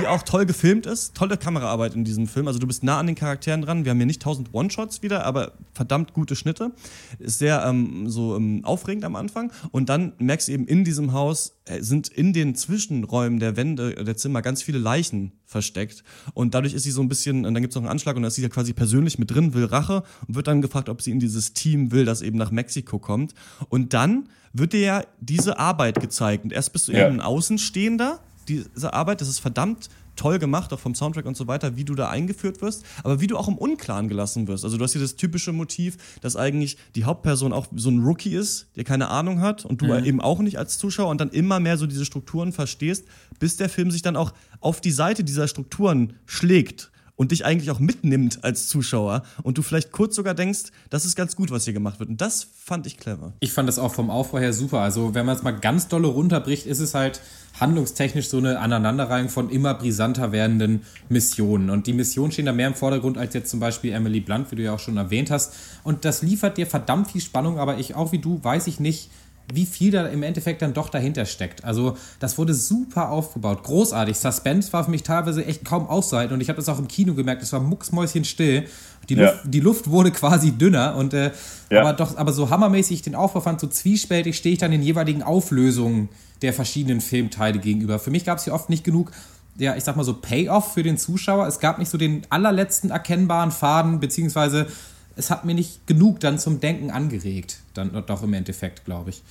[SPEAKER 3] die auch toll gefilmt ist, tolle Kameraarbeit in diesem Film. Also du bist nah an den Charakteren dran. Wir haben hier nicht tausend One-Shots wieder, aber verdammt gute Schnitte. Ist sehr ähm, so ähm, aufregend am Anfang. Und dann merkst du eben in diesem Haus sind in den Zwischenräumen der Wände der Zimmer ganz viele Leichen versteckt. Und dadurch ist sie so ein bisschen, und dann gibt es noch einen Anschlag und da ist sie ja quasi persönlich mit drin, will Rache und wird dann gefragt, ob sie in dieses Team will, das eben nach Mexiko kommt. Und dann wird dir ja diese Arbeit gezeigt. Und erst bist du ja. eben ein Außenstehender, diese Arbeit, das ist verdammt toll gemacht, auch vom Soundtrack und so weiter, wie du da eingeführt wirst, aber wie du auch im Unklaren gelassen wirst. Also du hast hier das typische Motiv, dass eigentlich die Hauptperson auch so ein Rookie ist, der keine Ahnung hat und du mhm. eben auch nicht als Zuschauer und dann immer mehr so diese Strukturen verstehst, bis der Film sich dann auch auf die Seite dieser Strukturen schlägt und dich eigentlich auch mitnimmt als Zuschauer und du vielleicht kurz sogar denkst, das ist ganz gut, was hier gemacht wird. Und das fand ich clever.
[SPEAKER 4] Ich fand das auch vom Aufbau her super. Also, wenn man es mal ganz dolle runterbricht, ist es halt handlungstechnisch so eine Aneinanderreihung von immer brisanter werdenden Missionen. Und die Missionen stehen da mehr im Vordergrund als jetzt zum Beispiel Emily Blunt, wie du ja auch schon erwähnt hast. Und das liefert dir verdammt viel Spannung, aber ich auch wie du weiß ich nicht, wie viel da im Endeffekt dann doch dahinter steckt. Also, das wurde super aufgebaut. Großartig. Suspense war für mich teilweise echt kaum auszuhalten und ich habe das auch im Kino gemerkt. Es war mucksmäuschenstill. Die, ja. Luft, die Luft wurde [LAUGHS] quasi dünner und äh, ja. aber doch, aber so hammermäßig den Aufbau fand, so zwiespältig stehe ich dann in jeweiligen Auflösungen der verschiedenen Filmteile gegenüber. Für mich gab es hier oft nicht genug ja, ich sag mal so Payoff für den Zuschauer. Es gab nicht so den allerletzten erkennbaren Faden, beziehungsweise es hat mir nicht genug dann zum Denken angeregt. Dann doch im Endeffekt, glaube ich.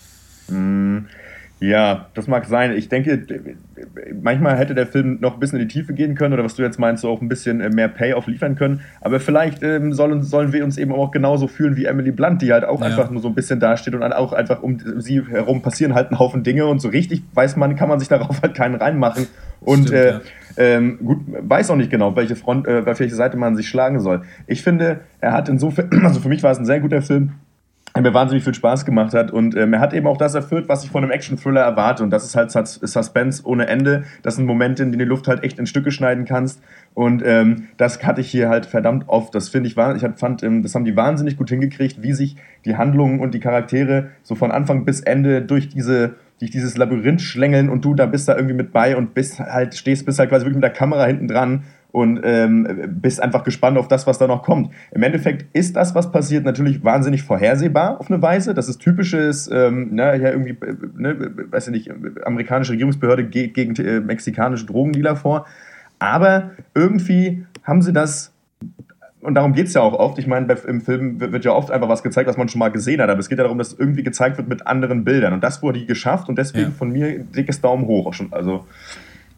[SPEAKER 5] Mm, ja, das mag sein. Ich denke, manchmal hätte der Film noch ein bisschen in die Tiefe gehen können oder was du jetzt meinst, so auch ein bisschen äh, mehr Payoff liefern können. Aber vielleicht ähm, sollen, sollen wir uns eben auch genauso fühlen wie Emily Blunt, die halt auch ja. einfach nur so ein bisschen dasteht und auch einfach um sie herum passieren halt ein Haufen Dinge und so richtig weiß man, kann man sich darauf halt keinen reinmachen. Und Stimmt, äh, ja. ähm, gut, weiß auch nicht genau, welche Front, äh, auf welche Seite man sich schlagen soll. Ich finde, er hat insofern, [CLEARS THROAT] also für mich war es ein sehr guter Film mir wahnsinnig viel Spaß gemacht hat. Und ähm, er hat eben auch das erfüllt, was ich von einem Action-Thriller erwarte. Und das ist halt Suspense ohne Ende. Das sind Momente, in denen du die Luft halt echt in Stücke schneiden kannst. Und ähm, das hatte ich hier halt verdammt oft. Das finde ich, ich fand, ähm, das haben die wahnsinnig gut hingekriegt, wie sich die Handlungen und die Charaktere so von Anfang bis Ende durch diese durch dieses Labyrinth schlängeln und du da bist da irgendwie mit bei und bist halt, stehst, bist halt quasi wirklich mit der Kamera hinten dran und ähm, bist einfach gespannt auf das, was da noch kommt. Im Endeffekt ist das, was passiert, natürlich wahnsinnig vorhersehbar auf eine Weise. Das ist typisches, ähm, ne, ja, irgendwie, äh, ne, weiß ich nicht, amerikanische Regierungsbehörde geht gegen äh, mexikanische Drogendealer vor. Aber irgendwie haben sie das und darum geht es ja auch oft. Ich meine, im Film wird ja oft einfach was gezeigt, was man schon mal gesehen hat. Aber es geht ja darum, dass irgendwie gezeigt wird mit anderen Bildern. Und das wurde geschafft und deswegen ja. von mir dickes Daumen hoch. Schon, also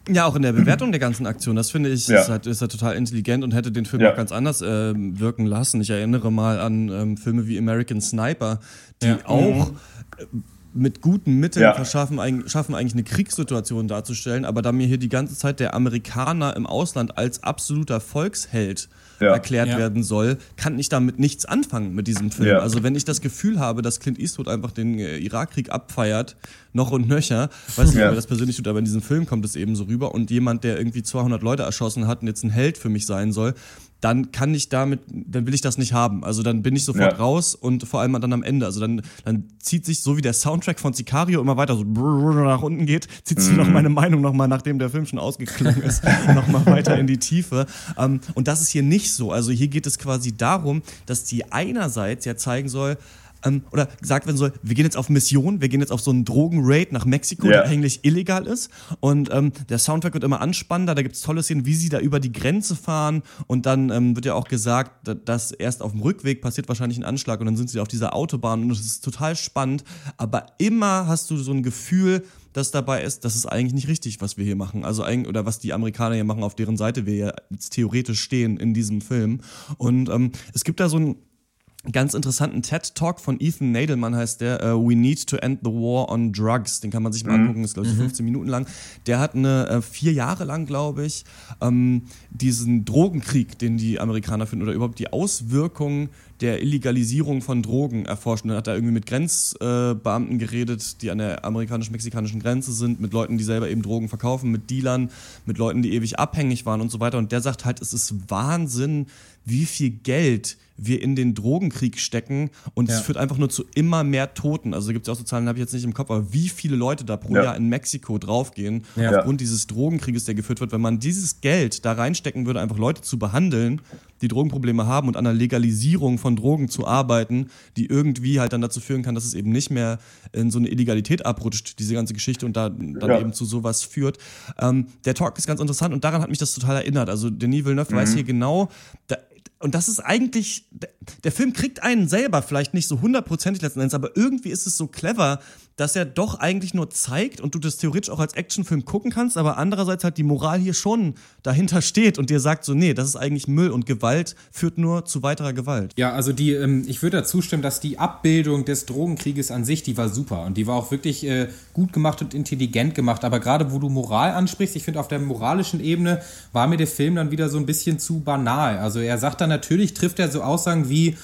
[SPEAKER 3] ja, auch in der Bewertung der ganzen Aktion, das finde ich, ja. ist, halt, ist halt total intelligent und hätte den Film ja. auch ganz anders äh, wirken lassen. Ich erinnere mal an ähm, Filme wie American Sniper, die ja. auch mhm. äh, mit guten Mitteln ja. verschaffen, schaffen eigentlich eine Kriegssituation darzustellen, aber da mir hier die ganze Zeit der Amerikaner im Ausland als absoluter Volksheld ja. erklärt ja. werden soll, kann ich damit nichts anfangen mit diesem Film. Also wenn ich das Gefühl habe, dass Clint Eastwood einfach den äh, Irakkrieg abfeiert, noch und nöcher, weiß nicht, ob das persönlich tut, aber in diesem Film kommt es eben so rüber und jemand, der irgendwie 200 Leute erschossen hat und jetzt ein Held für mich sein soll, dann kann ich damit, dann will ich das nicht haben. Also dann bin ich sofort ja. raus und vor allem dann am Ende. Also dann, dann zieht sich, so wie der Soundtrack von Sicario immer weiter so nach unten geht, zieht sich mm. noch meine Meinung nochmal, nachdem der Film schon ausgeklungen ist, [LAUGHS] nochmal weiter in die Tiefe. Um, ähm, und das ist hier nicht so. Also hier geht es quasi darum, dass die einerseits ja zeigen soll, ähm, oder gesagt werden soll, wir gehen jetzt auf Mission, wir gehen jetzt auf so einen Drogenraid nach Mexiko, yeah. der eigentlich illegal ist. Und ähm, der Soundtrack wird immer anspannender, da gibt es tolle Szenen, wie sie da über die Grenze fahren. Und dann ähm, wird ja auch gesagt, dass erst auf dem Rückweg passiert wahrscheinlich ein Anschlag und dann sind sie auf dieser Autobahn und das ist total spannend. Aber immer hast du so ein Gefühl, das dabei ist, das ist eigentlich nicht richtig, was wir hier machen. Also eigentlich, oder was die Amerikaner hier machen, auf deren Seite wir ja jetzt theoretisch stehen in diesem Film. Und ähm, es gibt da so ein ganz interessanten TED-Talk von Ethan Nadelmann heißt der, uh, We Need to End the War on Drugs. Den kann man sich mal mhm. angucken, ist glaube ich 15 mhm. Minuten lang. Der hat eine äh, vier Jahre lang, glaube ich, ähm, diesen Drogenkrieg, den die Amerikaner finden, oder überhaupt die Auswirkungen der Illegalisierung von Drogen erforscht. Und dann hat er irgendwie mit Grenzbeamten äh, geredet, die an der amerikanisch-mexikanischen Grenze sind, mit Leuten, die selber eben Drogen verkaufen, mit Dealern, mit Leuten, die ewig abhängig waren und so weiter. Und der sagt halt, es ist Wahnsinn, wie viel Geld wir in den Drogenkrieg stecken und ja. es führt einfach nur zu immer mehr Toten. Also gibt es ja auch so Zahlen, habe ich jetzt nicht im Kopf, aber wie viele Leute da pro ja. Jahr in Mexiko draufgehen ja. aufgrund dieses Drogenkrieges, der geführt wird. Wenn man dieses Geld da reinstecken würde, einfach Leute zu behandeln, die Drogenprobleme haben und an der Legalisierung von Drogen zu arbeiten, die irgendwie halt dann dazu führen kann, dass es eben nicht mehr in so eine Illegalität abrutscht, diese ganze Geschichte und da dann ja. eben zu sowas führt. Ähm, der Talk ist ganz interessant und daran hat mich das total erinnert. Also Denis Villeneuve mhm. weiß hier genau, da, und das ist eigentlich, der Film kriegt einen selber vielleicht nicht so hundertprozentig letzten Endes, aber irgendwie ist es so clever, dass er doch eigentlich nur zeigt und du das theoretisch auch als Actionfilm gucken kannst, aber andererseits halt die Moral hier schon dahinter steht und dir sagt so, nee, das ist eigentlich Müll und Gewalt führt nur zu weiterer Gewalt.
[SPEAKER 4] Ja, also die, ähm, ich würde dazu stimmen, dass die Abbildung des Drogenkrieges an sich, die war super und die war auch wirklich äh, gut gemacht und intelligent gemacht, aber gerade wo du Moral ansprichst, ich finde auf der moralischen Ebene war mir der Film dann wieder so ein bisschen zu banal. Also er sagt dann natürlich, trifft er so Aussagen wie,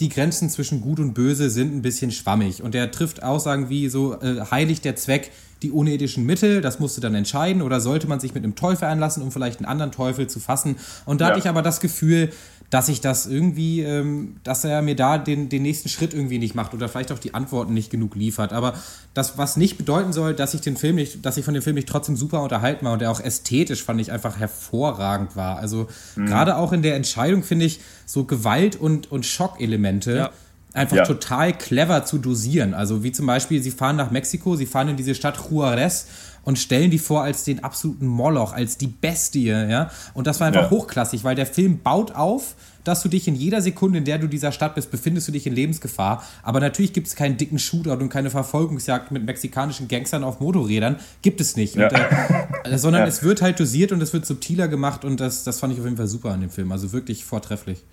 [SPEAKER 4] die Grenzen zwischen Gut und Böse sind ein bisschen schwammig. Und er trifft Aussagen wie so, äh, heiligt der Zweck die unethischen Mittel, das musste dann entscheiden, oder sollte man sich mit einem Teufel einlassen, um vielleicht einen anderen Teufel zu fassen. Und da ja. hatte ich aber das Gefühl, dass ich das irgendwie, ähm, dass er mir da den, den nächsten Schritt irgendwie nicht macht oder vielleicht auch die Antworten nicht genug liefert. Aber das, was nicht bedeuten soll, dass ich den Film nicht, dass ich von dem Film nicht trotzdem super unterhalten war und der auch ästhetisch fand ich einfach hervorragend war. Also mhm. gerade auch in der Entscheidung finde ich so Gewalt und, und Schockelemente. Ja einfach ja. total clever zu dosieren. Also wie zum Beispiel, sie fahren nach Mexiko, sie fahren in diese Stadt Juarez und stellen die vor als den absoluten Moloch, als die Bestie, ja. Und das war einfach ja. hochklassig, weil der Film baut auf, dass du dich in jeder Sekunde, in der du dieser Stadt bist, befindest du dich in Lebensgefahr. Aber natürlich gibt es keinen dicken Shootout und keine Verfolgungsjagd mit mexikanischen Gangstern auf Motorrädern. Gibt es nicht. Ja. Und, äh, sondern ja. es wird halt dosiert und es wird subtiler gemacht und das, das fand ich auf jeden Fall super an dem Film. Also wirklich vortrefflich.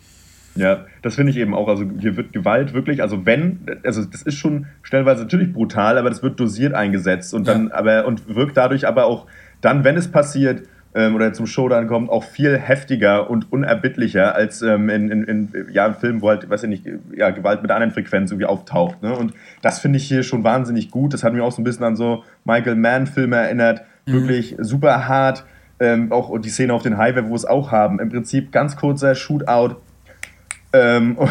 [SPEAKER 5] Ja, das finde ich eben auch. Also hier wird Gewalt wirklich, also wenn, also das ist schon stellenweise natürlich brutal, aber das wird dosiert eingesetzt und dann, ja. aber und wirkt dadurch aber auch dann, wenn es passiert ähm, oder zum Showdown kommt, auch viel heftiger und unerbittlicher als ähm, in, in, in ja, in Filmen, wo halt, weiß ich nicht, ja, Gewalt mit anderen Frequenzen irgendwie auftaucht. Ne? Und das finde ich hier schon wahnsinnig gut. Das hat mich auch so ein bisschen an so Michael Mann-Filme erinnert. Mhm. Wirklich super hart. Ähm, auch die Szene auf den Highway, wo wir es auch haben. Im Prinzip ganz kurzer Shootout ähm, [LAUGHS] und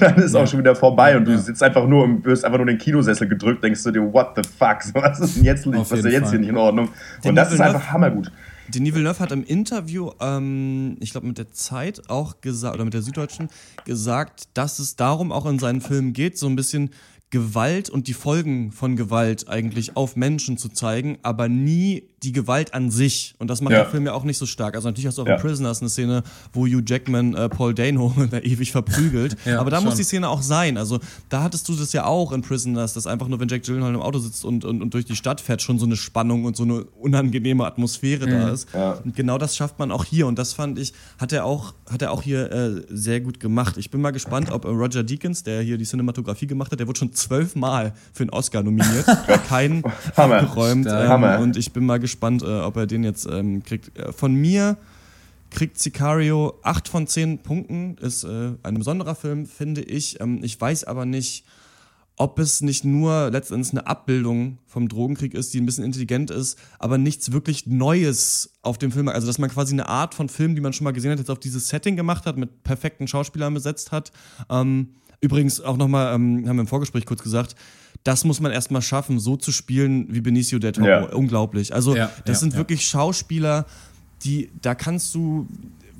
[SPEAKER 5] dann ist ja. auch schon wieder vorbei und du sitzt einfach nur und wirst einfach nur in den Kinosessel gedrückt, denkst du dir, what the fuck, [LAUGHS] was ist denn jetzt, was ist denn jetzt hier nicht in Ordnung? Den und das ist einfach hammergut.
[SPEAKER 3] Denis Villeneuve hat im Interview, ähm, ich glaube mit der Zeit auch gesagt, oder mit der Süddeutschen, gesagt, dass es darum auch in seinen Filmen geht, so ein bisschen Gewalt und die Folgen von Gewalt eigentlich auf Menschen zu zeigen, aber nie die Gewalt an sich. Und das macht
[SPEAKER 5] Ja.
[SPEAKER 3] der Film ja auch nicht so stark. Also natürlich hast du auch
[SPEAKER 5] Ja.
[SPEAKER 3] in Prisoners eine Szene, wo Hugh Jackman äh, Paul Dano [LAUGHS] da ewig verprügelt. [LAUGHS]
[SPEAKER 4] Ja,
[SPEAKER 3] Aber da muss
[SPEAKER 4] schon.
[SPEAKER 3] die Szene auch sein. Also da hattest du das ja auch in Prisoners, dass einfach nur, wenn Jack Gyllenhaal im Auto sitzt und, und, und durch die Stadt fährt, schon so eine Spannung und so eine unangenehme Atmosphäre da ist. Und genau das schafft man auch hier. Und das fand ich, hat er auch, hat er auch hier äh, sehr gut gemacht. Ich bin mal gespannt, ob äh, Roger Deakins, der hier die Cinematografie gemacht hat, der wurde schon zwölfmal für einen Oscar nominiert. [LAUGHS] Keinen abgeräumt. Ähm,
[SPEAKER 5] Hammer.
[SPEAKER 3] und ich bin mal gespannt, äh, ob er den jetzt ähm, kriegt. Äh, Von mir kriegt Sicario 8 von 10 Punkten. Ist äh, ein besonderer Film, finde ich. Ähm, ich weiß aber nicht, ob es nicht nur letztendlich eine Abbildung vom Drogenkrieg ist, die ein bisschen intelligent ist, aber nichts wirklich Neues auf dem Film. Also, dass man quasi eine Art von Film, die man schon mal gesehen hat, jetzt auf dieses Setting gemacht hat, mit perfekten Schauspielern besetzt hat. Ähm, übrigens auch nochmal, ähm, haben wir im Vorgespräch kurz gesagt, das muss man erstmal schaffen, so zu spielen wie Benicio del Toro.
[SPEAKER 5] Ja.
[SPEAKER 3] Unglaublich. Also,
[SPEAKER 4] Ja,
[SPEAKER 3] das
[SPEAKER 4] ja,
[SPEAKER 3] sind
[SPEAKER 4] ja.
[SPEAKER 3] wirklich Schauspieler, die, da kannst du.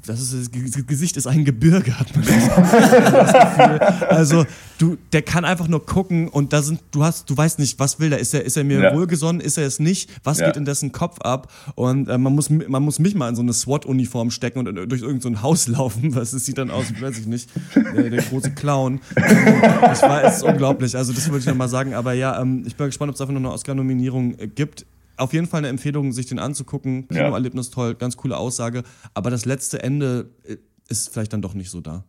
[SPEAKER 3] Das, ist, das Ge- Gesicht ist ein Gebirge, hat man das Gefühl. Also, du, der kann einfach nur gucken und da sind, du hast, du weißt nicht, was will der? Ist er, ist er mir
[SPEAKER 5] Ja.
[SPEAKER 3] wohlgesonnen? Ist er es nicht? Was
[SPEAKER 5] Ja.
[SPEAKER 3] geht in dessen Kopf ab? Und äh, man muss, man muss mich mal in so eine SWAT-Uniform stecken und äh, durch irgendein so ein Haus [LAUGHS] laufen. Was es sieht dann aus, weiß ich nicht, der, der große Clown. Ähm, das war, es ist unglaublich. Also, das wollte ich noch mal sagen. Aber ja, ähm, ich bin gespannt, ob es dafür noch eine Oscar-Nominierung äh, gibt. Auf jeden Fall eine Empfehlung, sich den anzugucken.
[SPEAKER 5] Ja.
[SPEAKER 3] Kinoerlebnis toll, ganz coole Aussage. Aber das letzte Ende äh, ist vielleicht dann doch nicht so da.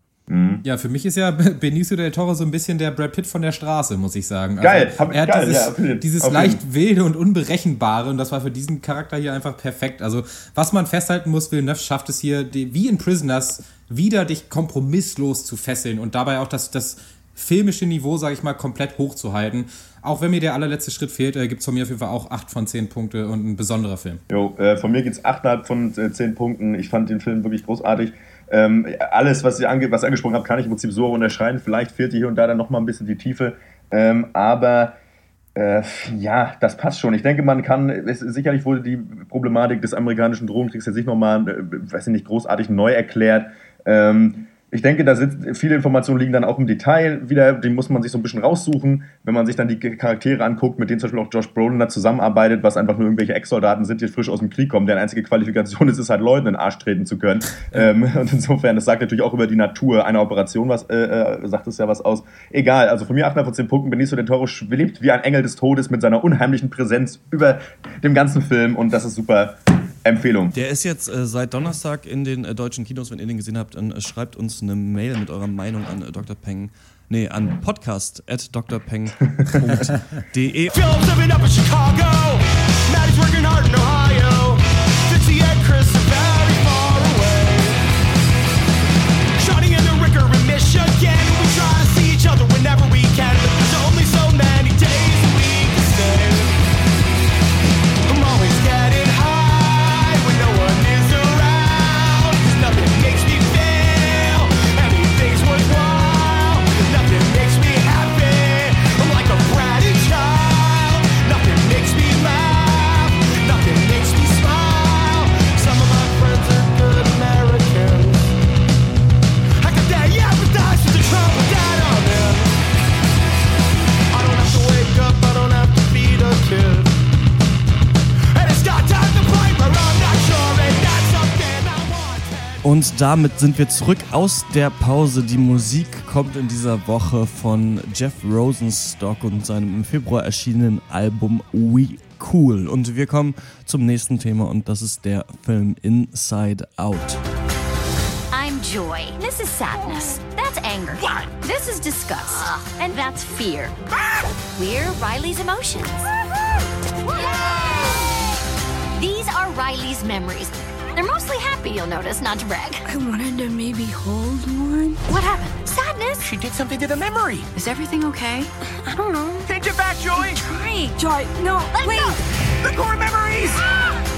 [SPEAKER 4] Ja, für mich ist ja [LAUGHS] Benicio del Toro so ein bisschen der Brad Pitt von der Straße, muss ich sagen. Also,
[SPEAKER 5] Geil, hab-
[SPEAKER 4] er hat
[SPEAKER 5] geil,
[SPEAKER 4] dieses,
[SPEAKER 5] ja,
[SPEAKER 4] dieses leicht wilde und unberechenbare und das war für diesen Charakter hier einfach perfekt. Also, was man festhalten muss, Villeneuve schafft es hier, die, wie in Prisoners, wieder dich kompromisslos zu fesseln und dabei auch das, das filmische Niveau, sage ich mal, komplett hochzuhalten. Auch wenn mir der allerletzte Schritt fehlt, äh, gibt es von mir auf jeden Fall auch 8 von 10 Punkte und ein besonderer Film.
[SPEAKER 5] Jo, äh, von mir geht's 8,5 von äh, 10 Punkten. Ich fand den Film wirklich großartig. Ähm, alles, was ihr, ange was angesprochen habt, kann ich im Prinzip so unterschreiben. Vielleicht fehlt hier und da dann nochmal ein bisschen die Tiefe. Ähm, aber äh, ja, das passt schon. Ich denke, man kann, es, sicherlich wurde die Problematik des amerikanischen Drogenkriegs jetzt nicht nochmal, äh, weiß ich nicht, großartig neu erklärt. Ähm, ich denke, da sind viele Informationen liegen dann auch im Detail wieder, die muss man sich so ein bisschen raussuchen, wenn man sich dann die Charaktere anguckt, mit denen zum Beispiel auch Josh Brolin da zusammenarbeitet, was einfach nur irgendwelche Ex-Soldaten sind, die frisch aus dem Krieg kommen, deren einzige Qualifikation ist es halt, Leuten in den Arsch treten zu können. Ähm, [LAUGHS] und insofern, das sagt natürlich auch über die Natur einer Operation was, äh, äh, sagt es ja was aus. Egal, also von mir 8 von 10 Punkten, Benicio del Toro schwebt wie ein Engel des Todes mit seiner unheimlichen Präsenz über dem ganzen Film und das ist super. Empfehlung.
[SPEAKER 3] Der ist jetzt äh, seit Donnerstag in den äh, deutschen Kinos, wenn ihr den gesehen habt, dann äh, schreibt uns eine Mail mit eurer Meinung an äh, Dr. Peng. Nee, an podcast at drpeng.de. Und damit sind wir zurück aus der Pause. Die Musik kommt in dieser Woche von Jeff Rosenstock und seinem im Februar erschienenen Album We Cool. Und wir kommen zum nächsten Thema und das ist der Film Inside Out.
[SPEAKER 6] I'm joy. This is sadness. That's anger.
[SPEAKER 7] What?
[SPEAKER 6] This is disgust. And that's fear. We're Riley's emotions. These are Riley's memories. They're mostly happy, you'll notice, not to brag.
[SPEAKER 8] I wanted to maybe hold one.
[SPEAKER 6] What happened? Sadness?
[SPEAKER 7] She did something to the memory.
[SPEAKER 8] Is everything okay? I don't know.
[SPEAKER 7] Take it back, Joey.
[SPEAKER 8] Trying. Joy, no,
[SPEAKER 6] Let
[SPEAKER 8] wait.
[SPEAKER 6] go.
[SPEAKER 7] The core memories.
[SPEAKER 6] No,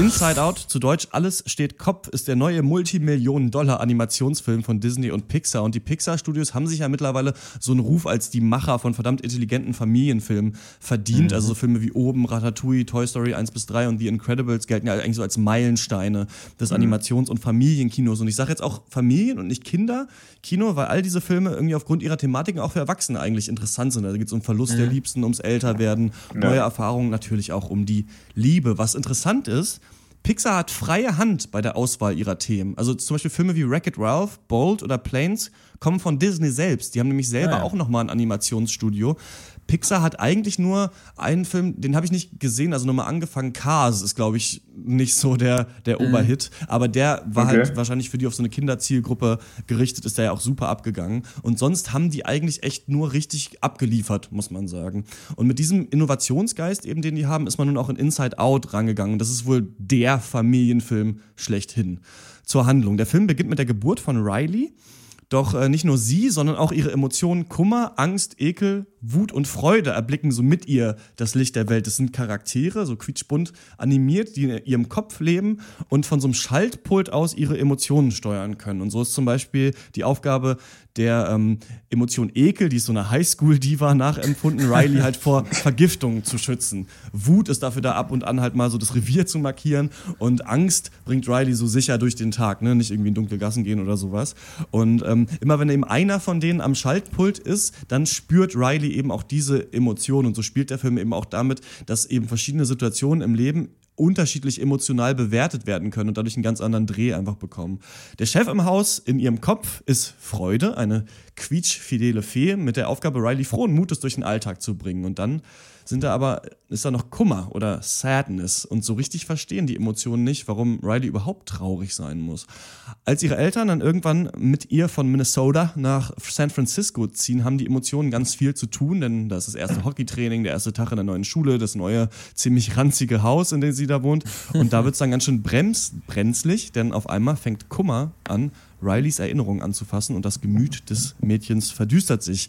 [SPEAKER 3] Inside Out, zu Deutsch Alles steht Kopf, ist der neue Multimillionen-Dollar-Animationsfilm von Disney und Pixar. Und die Pixar-Studios haben sich ja mittlerweile so einen Ruf als die Macher von verdammt intelligenten Familienfilmen verdient. Also so Filme wie Oben, Ratatouille, Toy Story 1 bis 3 und The Incredibles gelten ja eigentlich so als Meilensteine des Animations- und Familienkinos. Und ich sage jetzt auch Familien und nicht Kinderkino, weil all diese Filme irgendwie aufgrund ihrer Thematiken auch für Erwachsene eigentlich interessant sind. Da geht es um Verlust der Liebsten, ums Älterwerden, neue Erfahrungen, natürlich auch um die Liebe. Was interessant ist, Pixar hat freie Hand bei der Auswahl ihrer Themen. Also zum Beispiel Filme wie Wreck-It Ralph, Bold oder Planes kommen von Disney selbst. Die haben nämlich selber
[SPEAKER 4] Ah, ja.
[SPEAKER 3] auch nochmal ein Animationsstudio. Pixar hat eigentlich nur einen Film, den habe ich nicht gesehen, also nochmal angefangen. Cars ist, glaube ich, nicht so der, der Oberhit, aber der war
[SPEAKER 5] Okay.
[SPEAKER 3] halt wahrscheinlich für die auf so eine Kinderzielgruppe gerichtet, ist der ja auch super abgegangen. Und sonst haben die eigentlich echt nur richtig abgeliefert, muss man sagen. Und mit diesem Innovationsgeist, eben den die haben, ist man nun auch in Inside Out rangegangen. Und das ist wohl der Familienfilm schlechthin. Zur Handlung. Der Film beginnt mit der Geburt von Riley. Doch äh, nicht nur sie, sondern auch ihre Emotionen Kummer, Angst, Ekel, Wut und Freude erblicken so mit ihr das Licht der Welt. Das sind Charaktere, so quietschbunt animiert, die in ihrem Kopf leben und von so einem Schaltpult aus ihre Emotionen steuern können. Und so ist zum Beispiel die Aufgabe der ähm, Emotion Ekel, die ist so eine Highschool-Diva nachempfunden, Riley halt vor Vergiftung zu schützen. Wut ist dafür da ab und an halt mal so das Revier zu markieren und Angst bringt Riley so sicher durch den Tag, ne? nicht irgendwie in dunkle Gassen gehen oder sowas. Und ähm, immer wenn eben einer von denen am Schaltpult ist, dann spürt Riley eben auch diese Emotionen und so spielt der Film eben auch damit, dass eben verschiedene Situationen im Leben unterschiedlich emotional bewertet werden können und dadurch einen ganz anderen Dreh einfach bekommen. Der Chef im Haus in ihrem Kopf ist Freude, eine quietschfidele Fee mit der Aufgabe, Riley frohen Mutes durch den Alltag zu bringen. Und dann sind da aber, ist da noch Kummer oder Sadness. Und so richtig verstehen die Emotionen nicht, warum Riley überhaupt traurig sein muss. Als ihre Eltern dann irgendwann mit ihr von Minnesota nach San Francisco ziehen, haben die Emotionen ganz viel zu tun, denn das ist das erste Hockeytraining, der erste Tag in der neuen Schule, das neue, ziemlich ranzige Haus, in dem sie da wohnt. Und da wird es dann ganz schön brems, brenzlig, denn auf einmal fängt Kummer an, Rileys Erinnerungen anzufassen und das Gemüt des Mädchens verdüstert sich.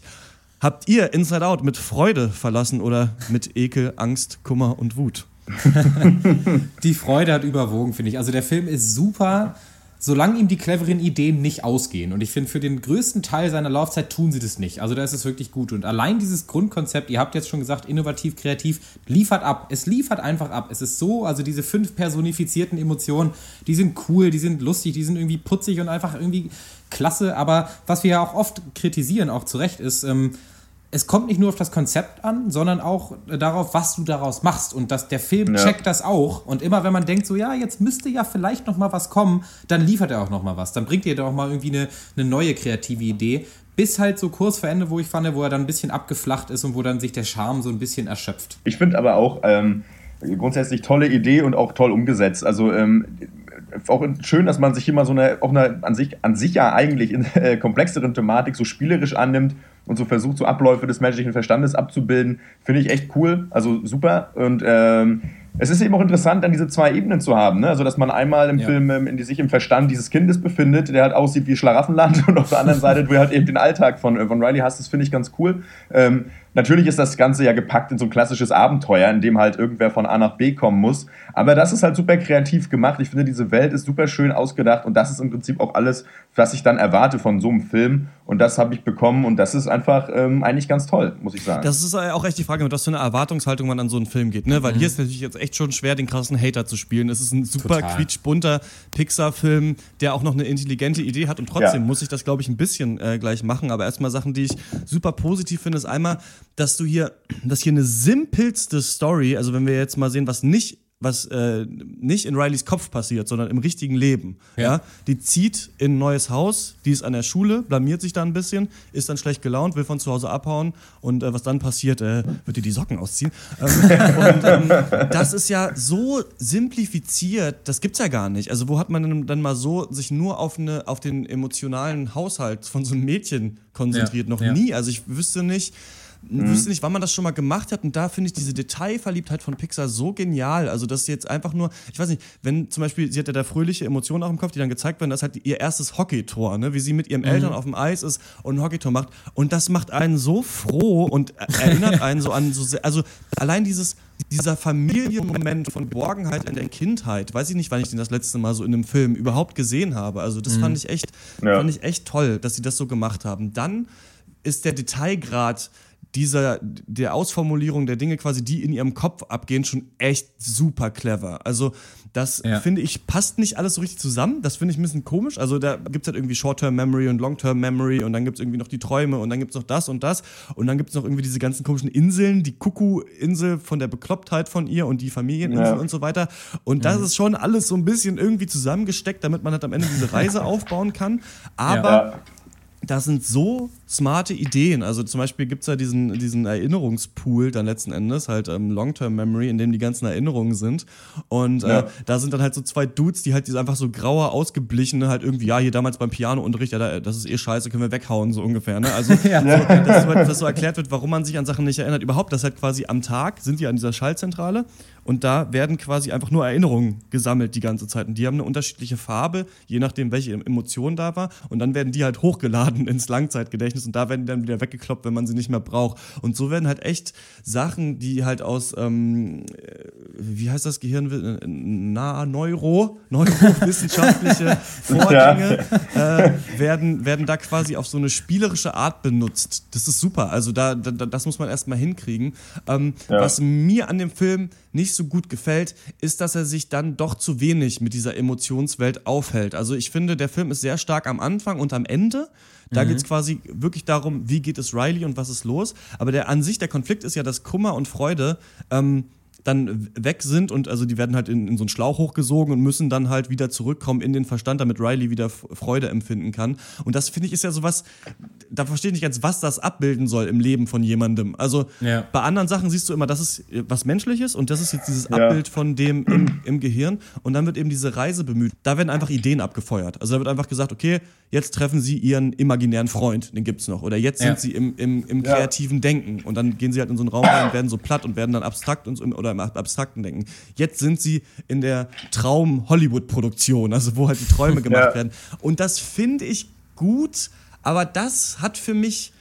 [SPEAKER 3] Habt ihr Inside Out mit Freude verlassen oder mit Ekel, Angst, Kummer und Wut? [LAUGHS]
[SPEAKER 4] Die Freude hat überwogen, finde ich. Also der Film ist super, solange ihm die cleveren Ideen nicht ausgehen. Und ich finde, für den größten Teil seiner Laufzeit tun sie das nicht. Also da ist es wirklich gut. Und allein dieses Grundkonzept, ihr habt jetzt schon gesagt, innovativ, kreativ, liefert ab. Es liefert einfach ab. Es ist so, also diese fünf personifizierten Emotionen, die sind cool, die sind lustig, die sind irgendwie putzig und einfach irgendwie klasse. Aber was wir ja auch oft kritisieren, auch zu Recht, ist, ähm, es kommt nicht nur auf das Konzept an, sondern auch äh, darauf, was du daraus machst. Und dass der Film
[SPEAKER 5] Ja.
[SPEAKER 4] checkt das auch. Und immer wenn man denkt, so ja, jetzt müsste ja vielleicht noch mal was kommen, dann liefert er auch noch mal was. Dann bringt ihr doch mal irgendwie eine, eine neue kreative Idee. Bis halt so kurz vor Ende, wo ich fand, wo er dann ein bisschen abgeflacht ist und wo dann sich der Charme so ein bisschen erschöpft.
[SPEAKER 5] Ich finde aber auch ähm, grundsätzlich tolle Idee und auch toll umgesetzt. Also ähm, auch schön, dass man sich immer so eine, auch eine an sich, an sich ja eigentlich in, äh, komplexeren Thematik so spielerisch annimmt und so versucht, so Abläufe des menschlichen Verstandes abzubilden. Finde ich echt cool, also super. Und ähm, es ist eben auch interessant, dann diese zwei Ebenen zu haben. Ne? Also, dass man einmal im
[SPEAKER 4] Ja.
[SPEAKER 5] Film ähm, in die, sich im Verstand dieses Kindes befindet, der halt aussieht wie Schlaraffenland [LAUGHS] und auf der anderen Seite, du halt eben den Alltag von, äh, von Riley hast. Das finde ich ganz cool. Ähm, natürlich ist das Ganze ja gepackt in so ein klassisches Abenteuer, in dem halt irgendwer von A nach B kommen muss. Aber das ist halt super kreativ gemacht. Ich finde, diese Welt ist super schön ausgedacht und das ist im Prinzip auch alles, was ich dann erwarte von so einem Film. Und das habe ich bekommen und das ist einfach ähm, eigentlich ganz toll, muss ich sagen.
[SPEAKER 3] Das ist auch echt die Frage, mit was für eine Erwartungshaltung man an so einen Film geht, ne? Weil hier ist natürlich jetzt echt schon schwer, den krassen Hater zu spielen. Es ist ein super
[SPEAKER 4] Total.
[SPEAKER 3] quietschbunter Pixar-Film, der auch noch eine intelligente Idee hat und trotzdem
[SPEAKER 5] Ja.
[SPEAKER 3] muss ich das, glaube ich, ein bisschen äh, gleich machen. Aber erstmal Sachen, die ich super positiv finde, ist einmal, dass du hier, dass hier eine simpelste Story, also wenn wir jetzt mal sehen, was nicht was äh, nicht in Rileys Kopf passiert, sondern im richtigen Leben. Ja.
[SPEAKER 4] Ja.
[SPEAKER 3] Die zieht in ein neues Haus, die ist an der Schule, blamiert sich da ein bisschen, ist dann schlecht gelaunt, will von zu Hause abhauen und äh, was dann passiert, äh, wird ihr die Socken ausziehen. Ähm, [LAUGHS] und ähm, das ist ja so simplifiziert, das gibt's ja gar nicht. Also wo hat man denn dann mal so sich nur auf, eine, auf den emotionalen Haushalt von so einem Mädchen konzentriert?
[SPEAKER 4] Ja,
[SPEAKER 3] Noch
[SPEAKER 4] ja.
[SPEAKER 3] nie. Also ich wüsste nicht, wüsste nicht, wann man das schon mal gemacht hat. Und da finde ich diese Detailverliebtheit von Pixar so genial. Also, dass jetzt einfach nur, ich weiß nicht, wenn zum Beispiel, sie hat ja da fröhliche Emotionen auch im Kopf, die dann gezeigt werden, das ist halt ihr erstes Hockeytor, ne? wie sie mit ihren Eltern auf dem Eis ist und ein Hockeytor macht. Und das macht einen so froh und er- [LAUGHS] erinnert einen so an so sehr, also allein dieses, dieser Familienmoment von Borgenheit in der Kindheit, weiß ich nicht, wann ich den das letzte Mal so in einem Film überhaupt gesehen habe. Also das fand ich echt,
[SPEAKER 5] Ja.
[SPEAKER 3] fand ich echt toll, dass sie das so gemacht haben. Dann ist der Detailgrad dieser, der Ausformulierung der Dinge quasi, die in ihrem Kopf abgehen, schon echt super clever. Also das
[SPEAKER 4] Ja.
[SPEAKER 3] finde ich, passt nicht alles so richtig zusammen. Das finde ich ein bisschen komisch. Also da gibt es halt irgendwie Short-Term-Memory und Long-Term-Memory und dann gibt es irgendwie noch die Träume und dann gibt es noch das und das und dann gibt es noch irgendwie diese ganzen komischen Inseln, die Kuckuck-Insel von der Beklopptheit von ihr und die Familieninsel
[SPEAKER 5] Ja.
[SPEAKER 3] und so weiter. Und das ist schon alles so ein bisschen irgendwie zusammengesteckt, damit man halt am Ende diese Reise [LAUGHS] aufbauen kann. Aber
[SPEAKER 5] Ja.
[SPEAKER 3] das sind so smarte Ideen. Also zum Beispiel gibt es ja diesen, diesen Erinnerungspool dann letzten Endes, halt ähm, Long-Term-Memory, in dem die ganzen Erinnerungen sind. Und äh,
[SPEAKER 5] Ja.
[SPEAKER 3] da sind dann halt so zwei Dudes, die halt diese einfach so graue, ausgeblichene, halt irgendwie, ja, hier damals beim Pianounterricht, ja, da- das ist eh scheiße, können wir weghauen, so ungefähr. Ne? Also, [LAUGHS] so, dass, so, dass so erklärt wird, warum man sich an Sachen nicht erinnert. Überhaupt, das halt quasi am Tag sind die an dieser Schaltzentrale und da werden quasi einfach nur Erinnerungen gesammelt die ganze Zeit. Und die haben eine unterschiedliche Farbe, je nachdem, welche Emotion da war. Und dann werden die halt hochgeladen [LAUGHS] ins Langzeitgedächtnis und da werden die dann wieder weggekloppt, wenn man sie nicht mehr braucht. Und so werden halt echt Sachen, die halt aus, ähm, äh, wie heißt das Gehirn? Äh, Na, Neuro, neurowissenschaftliche [LAUGHS] Vorgänge äh, werden, werden da quasi auf so eine spielerische Art benutzt. Das ist super. Also da, da das muss man erstmal hinkriegen. Ähm,
[SPEAKER 5] Ja.
[SPEAKER 3] Was mir an dem Film nicht so gut gefällt, ist, dass er sich dann doch zu wenig mit dieser Emotionswelt aufhält. Also ich finde, der Film ist sehr stark am Anfang und am Ende. Da geht's quasi wirklich darum, wie geht es Riley und was ist los. Aber der an sich, der Konflikt ist ja, dass Kummer und Freude ähm, dann weg sind und also die werden halt in, in so einen Schlauch hochgesogen und müssen dann halt wieder zurückkommen in den Verstand, damit Riley wieder Freude empfinden kann. Und das finde ich ist ja sowas, da verstehe ich nicht ganz, was das abbilden soll im Leben von jemandem. Also
[SPEAKER 4] Ja.
[SPEAKER 3] bei anderen Sachen siehst du immer, das ist was Menschliches und das ist jetzt dieses
[SPEAKER 5] Ja.
[SPEAKER 3] Abbild von dem im, im Gehirn und dann wird eben diese Reise bemüht. Da werden einfach Ideen abgefeuert. Also da wird einfach gesagt, okay, jetzt treffen sie ihren imaginären Freund, den gibt's noch. Oder jetzt
[SPEAKER 4] Ja.
[SPEAKER 3] sind sie im, im, im kreativen Denken und dann gehen sie halt in so einen Raum rein und werden so platt und werden dann abstrakt und so, oder im ab- abstrakten Denken. Jetzt sind sie in der Traum-Hollywood-Produktion, also wo halt die Träume [LAUGHS] gemacht
[SPEAKER 5] Ja.
[SPEAKER 3] werden. Und das finde ich gut, aber das hat für mich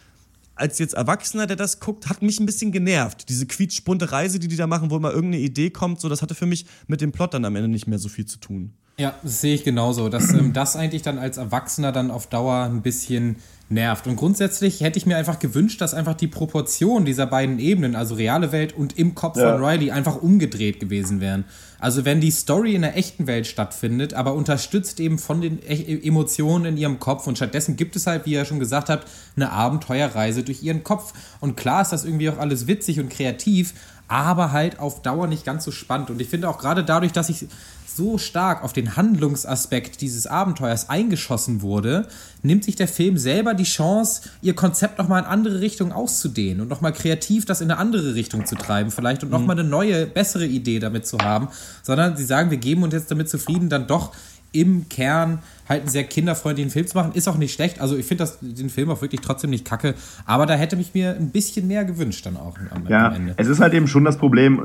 [SPEAKER 3] als jetzt Erwachsener, der das guckt, hat mich ein bisschen genervt. Diese quietschbunte Reise, die die da machen, wo immer irgendeine Idee kommt, so das hatte für mich mit dem Plot dann am Ende nicht mehr so viel zu tun.
[SPEAKER 4] Ja, das sehe ich genauso. Dass ähm, das eigentlich dann als Erwachsener dann auf Dauer ein bisschen nervt. Und grundsätzlich hätte ich mir einfach gewünscht, dass einfach die Proportion dieser beiden Ebenen, also reale Welt und im Kopf
[SPEAKER 5] Ja.
[SPEAKER 4] von Riley, einfach umgedreht gewesen wären. Also wenn die Story in der echten Welt stattfindet, aber unterstützt eben von den E- Emotionen in ihrem Kopf und stattdessen gibt es halt, wie ihr schon gesagt habt, eine Abenteuerreise durch ihren Kopf. Und klar ist das irgendwie auch alles witzig und kreativ, aber halt auf Dauer nicht ganz so spannend. Und ich finde auch gerade dadurch, dass ich so stark auf den Handlungsaspekt dieses Abenteuers eingeschossen wurde, nimmt sich der Film selber die Chance, ihr Konzept nochmal in andere Richtungen auszudehnen und nochmal kreativ das in eine andere Richtung zu treiben, vielleicht und nochmal eine neue, bessere Idee damit zu haben, sondern sie sagen, wir geben uns jetzt damit zufrieden, dann doch im Kern halt einen sehr kinderfreundlichen Film zu machen. Ist auch nicht schlecht. Also ich finde das den Film auch wirklich trotzdem nicht kacke. Aber da hätte mich mir ein bisschen mehr gewünscht dann auch am,
[SPEAKER 5] Ja,
[SPEAKER 4] am Ende.
[SPEAKER 5] es ist halt eben schon das Problem,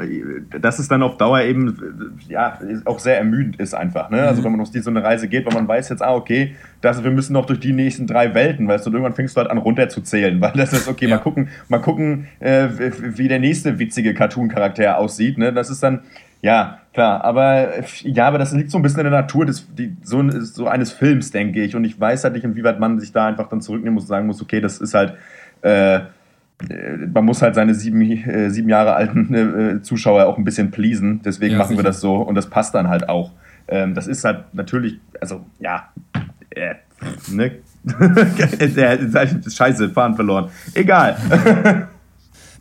[SPEAKER 5] dass es dann auf Dauer eben ja, auch sehr ermüdend ist einfach. Ne?
[SPEAKER 4] Mhm.
[SPEAKER 5] Also wenn man auf die so eine Reise geht, weil man weiß jetzt, ah, okay, das, wir müssen noch durch die nächsten drei Welten, weißt du, und irgendwann fängst du halt an runterzuzählen, [LAUGHS] weil das ist, okay,
[SPEAKER 4] Ja.
[SPEAKER 5] mal gucken, mal gucken, äh, wie der nächste witzige Cartoon-Charakter aussieht. Ne? Das ist dann, ja, klar, aber ja, aber das liegt so ein bisschen in der Natur des, die, so, so eines Films, denke ich. Und ich weiß halt nicht, inwieweit man sich da einfach dann zurücknehmen muss und sagen muss, okay, das ist halt, äh, äh, man muss halt seine sieben, äh, sieben Jahre alten äh, Zuschauer auch ein bisschen pleasen. Deswegen
[SPEAKER 4] Ja,
[SPEAKER 5] machen wir
[SPEAKER 4] sicher.
[SPEAKER 5] das so und das passt dann halt auch. Ähm, das ist halt natürlich, also ja, äh, ne? [LAUGHS] Scheiße, Fahren verloren. Egal. [LAUGHS]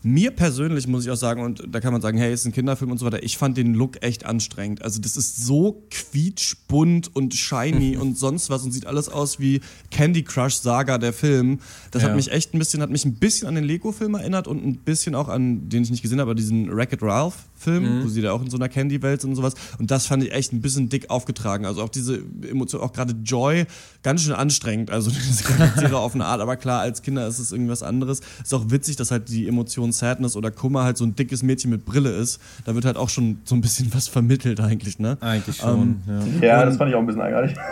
[SPEAKER 3] Mir persönlich muss ich auch sagen, und da kann man sagen, hey, ist ein Kinderfilm und so weiter, ich fand den Look echt anstrengend. Also das ist so quietschbunt und shiny [LAUGHS] und sonst was und sieht alles aus wie Candy Crush Saga der Film. Das
[SPEAKER 4] Ja.
[SPEAKER 3] hat mich echt ein bisschen, hat mich ein bisschen an den Lego-Film erinnert und ein bisschen auch an, den ich nicht gesehen habe, aber diesen Wreck-It Ralph-Film, wo sie da auch in so einer Candy-Welt sind und sowas. Und das fand ich echt ein bisschen dick aufgetragen. Also auch diese Emotion, auch gerade Joy, ganz schön anstrengend. Also [LAUGHS] diese Charaktere auf eine Art, aber klar, als Kinder ist es irgendwas anderes. Ist auch witzig, dass halt die Emotion Sadness oder Kummer halt so ein dickes Mädchen mit Brille ist. Da wird halt auch schon so ein bisschen [LAUGHS] was vermittelt eigentlich, ne?
[SPEAKER 4] Eigentlich schon,
[SPEAKER 3] Ähm,
[SPEAKER 4] ja.
[SPEAKER 5] ja, das fand ich auch ein bisschen ärgerlich. [LAUGHS]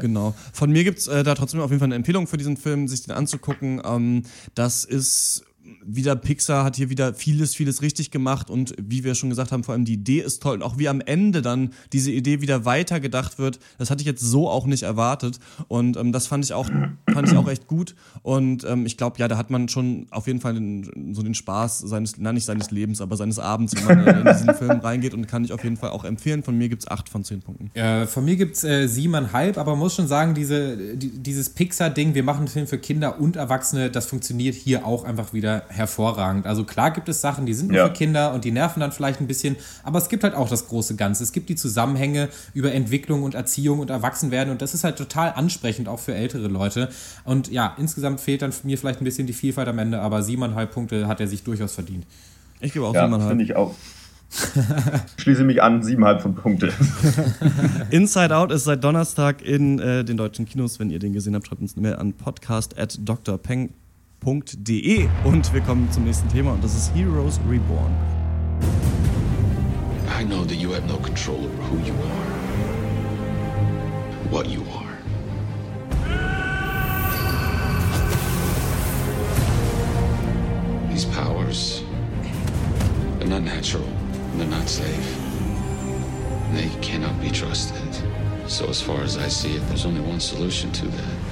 [SPEAKER 3] Genau. Von mir gibt's äh, da trotzdem auf jeden Fall eine Empfehlung für diesen Film, sich den anzugucken. Ähm, das ist wieder Pixar hat hier wieder vieles, vieles richtig gemacht und wie wir schon gesagt haben, vor allem die Idee ist toll und auch wie am Ende dann diese Idee wieder weitergedacht wird, das hatte ich jetzt so auch nicht erwartet und ähm, das fand ich auch, fand ich auch echt gut und ähm, ich glaube, ja, da hat man schon auf jeden Fall den, so den Spaß seines, na nicht seines Lebens, aber seines Abends, wenn man in diesen Film [LAUGHS] reingeht und kann ich auf jeden Fall auch empfehlen. Von mir gibt es acht von zehn Punkten.
[SPEAKER 4] Äh, von mir gibt es äh, siebeneinhalb, aber man muss schon sagen, diese, die, dieses Pixar-Ding, wir machen einen Film für Kinder und Erwachsene, das funktioniert hier auch einfach wieder hervorragend. Also klar gibt es Sachen, die sind nur
[SPEAKER 5] Ja.
[SPEAKER 4] für Kinder und die nerven dann vielleicht ein bisschen, aber es gibt halt auch das große Ganze. Es gibt die Zusammenhänge über Entwicklung und Erziehung und Erwachsenwerden und das ist halt total ansprechend, auch für ältere Leute. Und ja, insgesamt fehlt dann mir vielleicht ein bisschen die Vielfalt am Ende, aber siebeneinhalb Punkte hat er sich durchaus verdient.
[SPEAKER 3] Ich gebe auch
[SPEAKER 5] Ja,
[SPEAKER 3] siebeneinhalb.
[SPEAKER 5] finde ich auch. Schließe mich an, siebeneinhalb von Punkte. [LAUGHS]
[SPEAKER 3] Inside Out ist seit Donnerstag in äh, den deutschen Kinos. Wenn ihr den gesehen habt, schreibt uns eine Mail an podcast.drpeng.de und wir kommen zum nächsten Thema und das ist Heroes Reborn.
[SPEAKER 9] I know that you have no control over who you are, what you are. These powers, they're not natural, they're not safe. They cannot be trusted. So, as far as I see it, there's only one solution to that.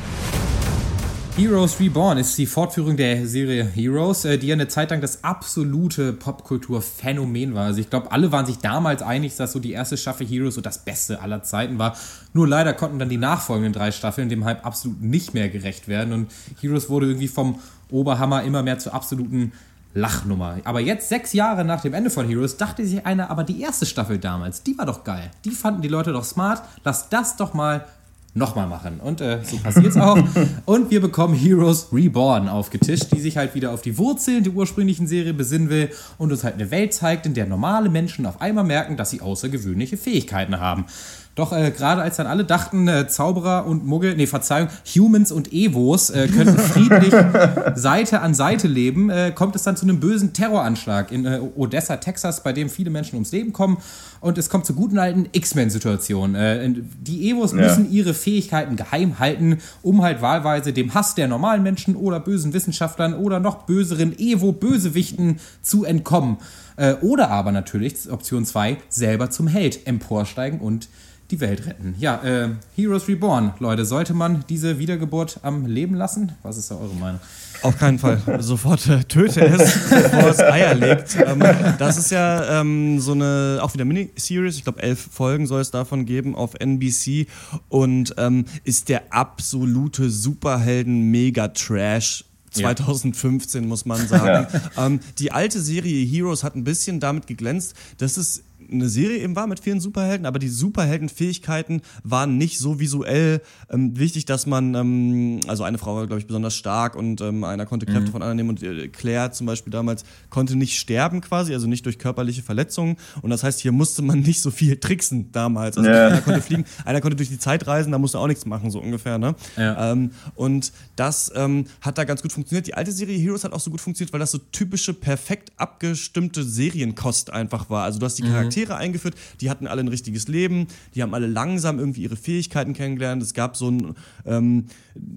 [SPEAKER 4] Heroes Reborn ist die Fortführung der Serie Heroes, äh, die ja eine Zeit lang das absolute Popkultur-Phänomen war. Also ich glaube, alle waren sich damals einig, dass so die erste Staffel Heroes so das Beste aller Zeiten war. Nur leider konnten dann die nachfolgenden drei Staffeln dem Hype absolut nicht mehr gerecht werden und Heroes wurde irgendwie vom Oberhammer immer mehr zur absoluten Lachnummer. Aber jetzt, sechs Jahre nach dem Ende von Heroes, dachte sich einer, aber die erste Staffel damals, die war doch geil. Die fanden die Leute doch smart. Lass das doch mal nochmal machen. Und äh, so passiert's auch. [LAUGHS] Und wir bekommen Heroes Reborn aufgetischt, die sich halt wieder auf die Wurzeln der ursprünglichen Serie besinnen will und uns halt eine Welt zeigt, in der normale Menschen auf einmal merken, dass sie außergewöhnliche Fähigkeiten haben. Doch äh, gerade als dann alle dachten, äh, Zauberer und Muggel, nee, Verzeihung, Humans und Evos äh, könnten [LAUGHS] friedlich Seite an Seite leben, äh, kommt es dann zu einem bösen Terroranschlag in äh, Odessa, Texas, bei dem viele Menschen ums Leben kommen. Und es kommt zur guten alten X-Men-Situation. Äh, die Evos
[SPEAKER 5] Ja.
[SPEAKER 4] müssen ihre Fähigkeiten geheim halten, um halt wahlweise dem Hass der normalen Menschen oder bösen Wissenschaftlern oder noch böseren Evo-Bösewichten zu entkommen. Oder aber natürlich, Option 2, selber zum Held emporsteigen und die Welt retten. Ja, äh, Heroes Reborn, Leute, sollte man diese Wiedergeburt am Leben lassen? Was ist da eure Meinung?
[SPEAKER 3] Auf keinen Fall. Sofort äh, töte es, bevor es Eier legt. Ähm, das ist ja ähm, so eine, auch wieder Miniseries. Ich glaube, elf Folgen soll es davon geben auf NBC und ähm, ist der absolute Superhelden-Mega-Trash. 2015 muss man sagen. Ähm, die alte Serie Heroes hat ein bisschen damit geglänzt, dass es eine Serie eben war mit vielen Superhelden, aber die Superheldenfähigkeiten waren nicht so visuell ähm, wichtig, dass man, ähm, also eine Frau war, glaube ich, besonders stark und ähm, einer konnte Kräfte von anderen nehmen und äh, Claire zum Beispiel damals konnte nicht sterben quasi, also nicht durch körperliche Verletzungen und das heißt, hier musste man nicht so viel tricksen damals. Also
[SPEAKER 5] Ja.
[SPEAKER 3] einer konnte fliegen, [LAUGHS] einer konnte durch die Zeit reisen, da musste auch nichts machen, so ungefähr, ne?
[SPEAKER 4] Ja.
[SPEAKER 3] Ähm, und das ähm, hat da ganz gut funktioniert. Die alte Serie Heroes hat auch so gut funktioniert, weil das so typische, perfekt abgestimmte Serienkost einfach war. Also du hast die Charaktere eingeführt, die hatten alle ein richtiges Leben, die haben alle langsam irgendwie ihre Fähigkeiten kennengelernt. Es gab so ein ähm,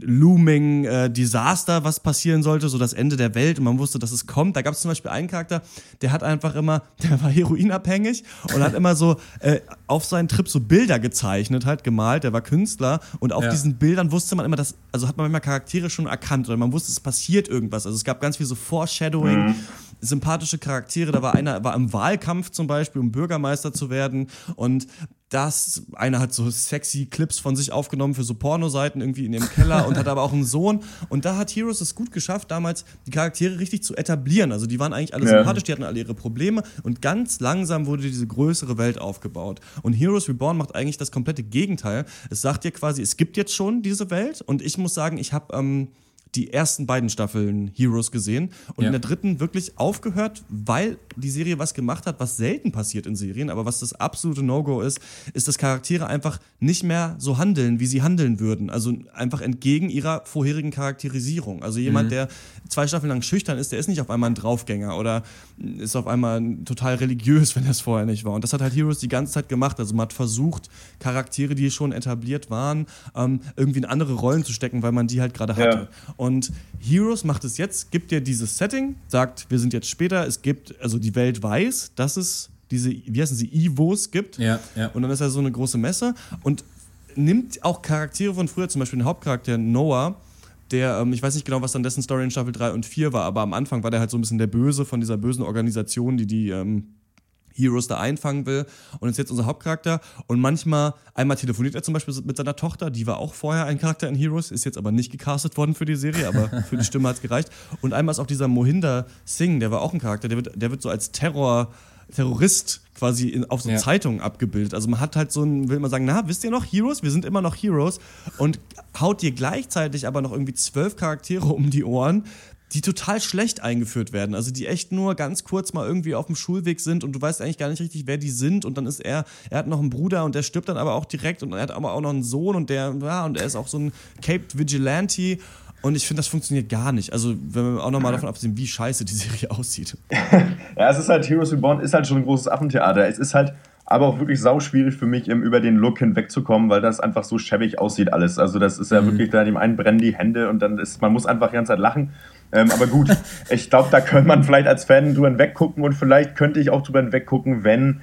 [SPEAKER 3] looming äh, Desaster, was passieren sollte, so das Ende der Welt und man wusste, dass es kommt. Da gab es zum Beispiel einen Charakter, der hat einfach immer, [LAUGHS] der war heroinabhängig und hat immer so äh, auf seinen Trip so Bilder gezeichnet, halt gemalt, der war Künstler und auf
[SPEAKER 4] Ja.
[SPEAKER 3] diesen Bildern wusste man immer, dass, also hat man manchmal Charaktere schon erkannt oder man wusste, es passiert irgendwas. Also es gab ganz viel so Foreshadowing, sympathische Charaktere. Da war einer, war im Wahlkampf zum Beispiel, um Bürgermeister zu werden und das, einer hat so sexy Clips von sich aufgenommen für so Pornoseiten irgendwie in dem Keller und hat aber auch einen Sohn. Und da hat Heroes es gut geschafft, damals die Charaktere richtig zu etablieren. Also die waren eigentlich alle
[SPEAKER 5] Ja.
[SPEAKER 3] sympathisch, die hatten alle ihre Probleme und ganz langsam wurde diese größere Welt aufgebaut. Und Heroes Reborn macht eigentlich das komplette Gegenteil. Es sagt dir quasi, es gibt jetzt schon diese Welt und ich muss sagen, ich habe ähm, die ersten beiden Staffeln Heroes gesehen und
[SPEAKER 4] Ja.
[SPEAKER 3] in der dritten wirklich aufgehört, weil die Serie was gemacht hat, was selten passiert in Serien, aber was das absolute No-Go ist, ist, dass Charaktere einfach nicht mehr so handeln, wie sie handeln würden. Also einfach entgegen ihrer vorherigen Charakterisierung. Also jemand, der zwei Staffeln lang schüchtern ist, der ist nicht auf einmal ein Draufgänger oder ist auf einmal total religiös, [LAUGHS] wenn er es vorher nicht war. Und das hat halt Heroes die ganze Zeit gemacht. Also man hat versucht, Charaktere, die schon etabliert waren, ähm, irgendwie in andere Rollen zu stecken, weil man die halt gerade hatte. Und Heroes macht es jetzt, gibt dir dieses Setting, sagt, wir sind jetzt später, es gibt, also die Welt weiß, dass es diese, wie heißen sie, Evos gibt.
[SPEAKER 4] Ja, ja.
[SPEAKER 3] Und dann ist er so eine große Messe und nimmt auch Charaktere von früher, zum Beispiel den Hauptcharakter Noah, der, ähm, ich weiß nicht genau, was dann dessen Story in Staffel 3 und 4 war, aber am Anfang war der halt so ein bisschen der Böse von dieser bösen Organisation, die die ähm, Heroes da einfangen will und ist jetzt unser Hauptcharakter und manchmal, einmal telefoniert er zum Beispiel mit seiner Tochter, die war auch vorher ein Charakter in Heroes, ist jetzt aber nicht gecastet worden für die Serie, aber [LAUGHS] für die Stimme hat es gereicht und einmal ist auch dieser Mohinder Singh, der war auch ein Charakter, der wird, der wird so als Terror Terrorist quasi in, auf so
[SPEAKER 4] Ja.
[SPEAKER 3] Zeitungen abgebildet. Also man hat halt so ein, will man sagen, na, wisst ihr noch Heroes? Wir sind immer noch Heroes und haut dir gleichzeitig aber noch irgendwie zwölf Charaktere um die Ohren, die total schlecht eingeführt werden. Also die echt nur ganz kurz mal irgendwie auf dem Schulweg sind und du weißt eigentlich gar nicht richtig, wer die sind. Und dann ist er, er hat noch einen Bruder und der stirbt dann aber auch direkt und er hat aber auch noch einen Sohn und der, ja, und er ist auch so ein Caped Vigilante. Und ich finde, das funktioniert gar nicht. Also, wenn wir auch nochmal davon absehen, wie scheiße die Serie [LAUGHS] aussieht. [LAUGHS]
[SPEAKER 5] Ja, es ist halt Heroes Reborn, ist halt schon ein großes Affentheater. Es ist halt aber auch wirklich sauschwierig für mich, über den Look hinwegzukommen, weil das einfach so schäbig aussieht alles. Also das ist ja wirklich, da dem einen brennen die Hände und dann ist, man muss einfach die ganze Zeit lachen. Ähm, aber gut, [LAUGHS] ich glaube, da könnte man vielleicht als Fan drüber hinweggucken und vielleicht könnte ich auch drüber hinweggucken, wenn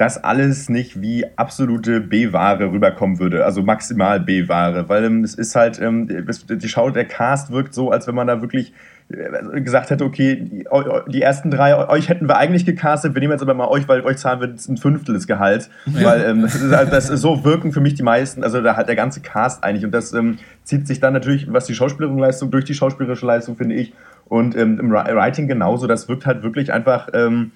[SPEAKER 5] das alles nicht wie absolute B-Ware rüberkommen würde, also maximal B-Ware, weil ähm, es ist halt, ähm, die Schau, der Cast wirkt so, als wenn man da wirklich äh, gesagt hätte, okay, die, ersten drei, eu- euch hätten wir eigentlich gecastet, wir nehmen jetzt aber mal euch, weil euch zahlen wir jetzt ein Fünftel des Gehalts, weil ähm, das ist, halt- das ist, so wirken für mich die meisten, also da hat der ganze Cast eigentlich und das ähm, zieht sich dann natürlich, was die schauspielerische Leistung, durch die schauspielerische Leistung, finde ich, und ähm, im Wri- Writing genauso, das wirkt halt wirklich einfach, ähm,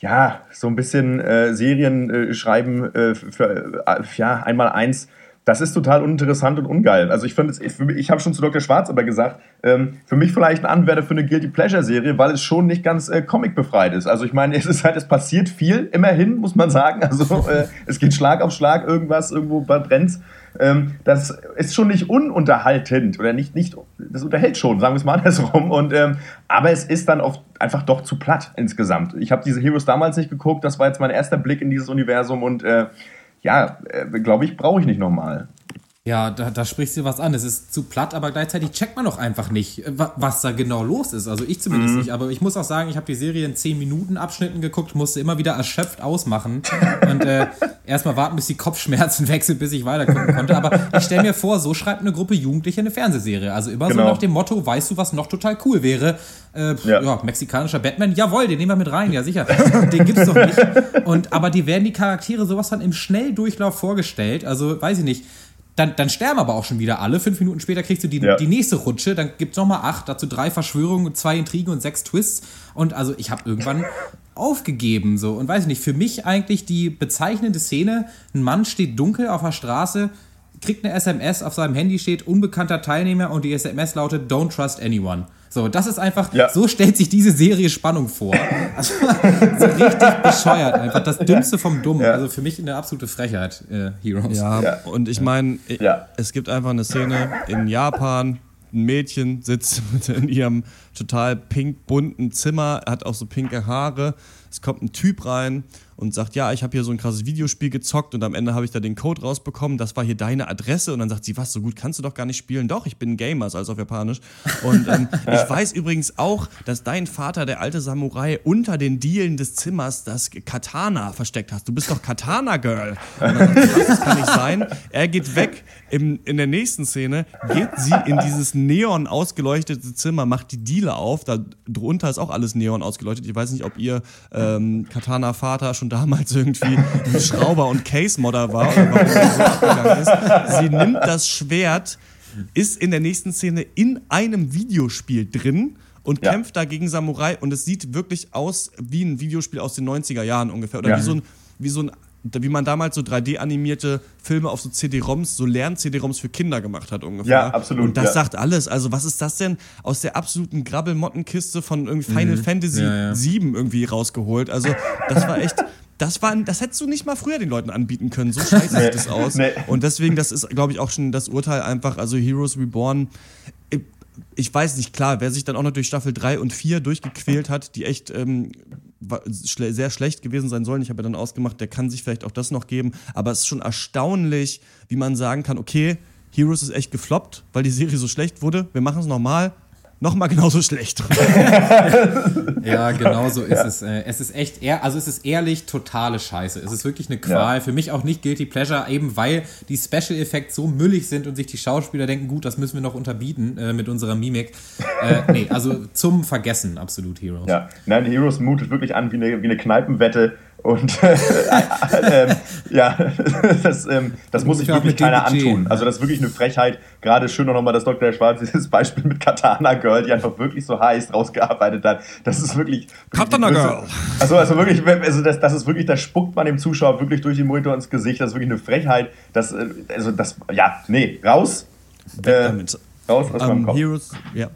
[SPEAKER 5] ja, so ein bisschen äh, Serien äh, schreiben äh, für äh, ja, einmal eins. Das ist total uninteressant und ungeil. Also ich finde, ich, ich habe schon zu Dr. Schwarz aber gesagt, ähm, für mich vielleicht ein Anwärter für eine Guilty Pleasure Serie, weil es schon nicht ganz äh, Comic befreit ist. Also ich meine, [LAUGHS] es ist halt, es passiert viel, immerhin muss man sagen. Also äh, es geht Schlag auf Schlag, irgendwas irgendwo brennt. Ähm, das ist schon nicht ununterhaltend oder nicht, nicht, das unterhält schon, sagen wir es mal andersrum. Und, ähm, aber es ist dann oft einfach doch zu platt insgesamt. Ich habe diese Heroes damals nicht geguckt, das war jetzt mein erster Blick in dieses Universum und äh, ja, äh, glaube ich, brauche ich nicht nochmal.
[SPEAKER 4] Ja, da, da sprichst du was an. Es ist zu platt, aber gleichzeitig checkt man doch einfach nicht, wa- was da genau los ist. Also ich zumindest nicht. Aber ich muss auch sagen, ich habe die Serie in 10 Minuten Abschnitten geguckt, musste immer wieder erschöpft ausmachen und äh, erstmal warten, bis die Kopfschmerzen [LAUGHS] wechseln, bis ich weiter gucken konnte. Aber ich stelle mir vor, so schreibt eine Gruppe Jugendliche eine Fernsehserie. Also immer so
[SPEAKER 5] Genau.
[SPEAKER 4] nach dem Motto, weißt du, was noch total cool wäre? Äh,
[SPEAKER 5] Ja.
[SPEAKER 4] ja. mexikanischer Batman, jawohl, den nehmen wir mit rein, ja sicher. Den gibt's doch nicht. Und, aber die werden die Charaktere sowas dann im Schnelldurchlauf vorgestellt. Also, weiß ich nicht. Dann, dann sterben aber auch schon wieder alle. Fünf Minuten später kriegst du die,
[SPEAKER 5] Ja.
[SPEAKER 4] die nächste Rutsche. Dann gibt's noch mal acht, dazu drei Verschwörungen, zwei Intrigen und sechs Twists. Und also ich habe irgendwann aufgegeben. So. Und weiß ich nicht, für mich eigentlich die bezeichnende Szene, ein Mann steht dunkel auf der Straße, kriegt eine SMS, auf seinem Handy steht unbekannter Teilnehmer und die SMS lautet Don't trust anyone. So, das ist einfach,
[SPEAKER 5] Ja.
[SPEAKER 4] so stellt sich diese Serie Spannung vor. Also, [LAUGHS] so richtig bescheuert einfach. Das Dümmste vom Dummen.
[SPEAKER 5] Ja.
[SPEAKER 4] Also für mich eine absolute Frechheit, äh, Heroes.
[SPEAKER 3] Ja,
[SPEAKER 5] Ja.
[SPEAKER 3] und ich meine,
[SPEAKER 5] Ja.
[SPEAKER 3] es gibt einfach eine Szene in Japan. Ein Mädchen sitzt in ihrem total pink bunten Zimmer, hat auch so pinke Haare. Es kommt ein Typ rein und sagt, ja, ich habe hier so ein krasses Videospiel gezockt und am Ende habe ich da den Code rausbekommen. Das war hier deine Adresse und dann sagt sie, was, so gut kannst du doch gar nicht spielen. Doch, ich bin Gamer, also auf Japanisch. Und ähm, [LAUGHS] ich weiß übrigens auch, dass dein Vater, der alte Samurai, unter den Dielen des Zimmers das Katana versteckt hast. Du bist doch Katana-Girl. Das kann nicht sein. Er geht weg. Im, in der nächsten Szene geht sie in dieses neon ausgeleuchtete Zimmer, macht die Diele auf. Da drunter ist auch alles neon ausgeleuchtet. Ich weiß nicht, ob ihr ähm, Katana-Vater schon damals irgendwie ein Schrauber und Case-Modder war oder warum er so abgegangen ist. Sie nimmt das Schwert, ist in der nächsten Szene in einem Videospiel drin und
[SPEAKER 5] Ja.
[SPEAKER 3] kämpft da gegen Samurai und es sieht wirklich aus wie ein Videospiel aus den 90er Jahren ungefähr. Oder
[SPEAKER 5] Ja.
[SPEAKER 3] wie so ein, wie so ein wie man damals so 3D-animierte Filme auf so CD-ROMs, so Lern-CD-ROMs für Kinder gemacht hat ungefähr.
[SPEAKER 5] Ja, absolut,
[SPEAKER 3] Und das
[SPEAKER 5] ja.
[SPEAKER 3] sagt alles. Also was ist das denn aus der absoluten Grabbelmottenkiste von irgendwie Final Fantasy
[SPEAKER 4] Mhm. Ja, ja.
[SPEAKER 3] 7 irgendwie rausgeholt? Also das war echt... Das, war, das hättest du nicht mal früher den Leuten anbieten können. So scheiße sieht das aus.
[SPEAKER 5] Nee.
[SPEAKER 3] Und deswegen, das ist, glaube ich, auch schon das Urteil einfach. Also Heroes Reborn, ich, weiß nicht, klar, wer sich dann auch noch durch Staffel 3 und 4 durchgequält hat, die echt ähm, sehr schlecht gewesen sein sollen. Ich habe ja dann ausgemacht, der kann sich vielleicht auch das noch geben. Aber es ist schon erstaunlich, wie man sagen kann, okay, Heroes ist echt gefloppt, weil die Serie so schlecht wurde. Wir machen es nochmal. Nochmal genauso schlecht. [LAUGHS]
[SPEAKER 4] Ja, genau so ist es. Äh, Es ist echt, ehr, also es ist ehrlich totale Scheiße. Es ist wirklich eine Qual.
[SPEAKER 5] Ja.
[SPEAKER 4] Für mich auch nicht Guilty Pleasure, eben weil die Special Effects so müllig sind und sich die Schauspieler denken, gut, das müssen wir noch unterbieten äh, mit unserer Mimik. Äh, nee, also zum Vergessen absolut Heroes.
[SPEAKER 5] Ja, nein, Heroes mutet wirklich an wie eine, wie eine Kneipenwette. Und äh, ähm, ja, [LAUGHS] das, ähm, das muss sich wirklich keiner antun. Also das ist wirklich eine Frechheit. Gerade schön auch nochmal, dass Dr. Schwarz dieses Beispiel mit Katana Girl, die einfach wirklich so heiß rausgearbeitet hat. Das ist wirklich...
[SPEAKER 3] Katana Girl.
[SPEAKER 5] Also, also wirklich, also das, das ist wirklich, da spuckt man dem Zuschauer wirklich durch den Monitor ins Gesicht. Das ist wirklich eine Frechheit. Das, äh, also das, ja, nee, raus. Äh, raus aus meinem
[SPEAKER 3] Ähm,
[SPEAKER 5] Kopf.
[SPEAKER 3] Heroes, ja.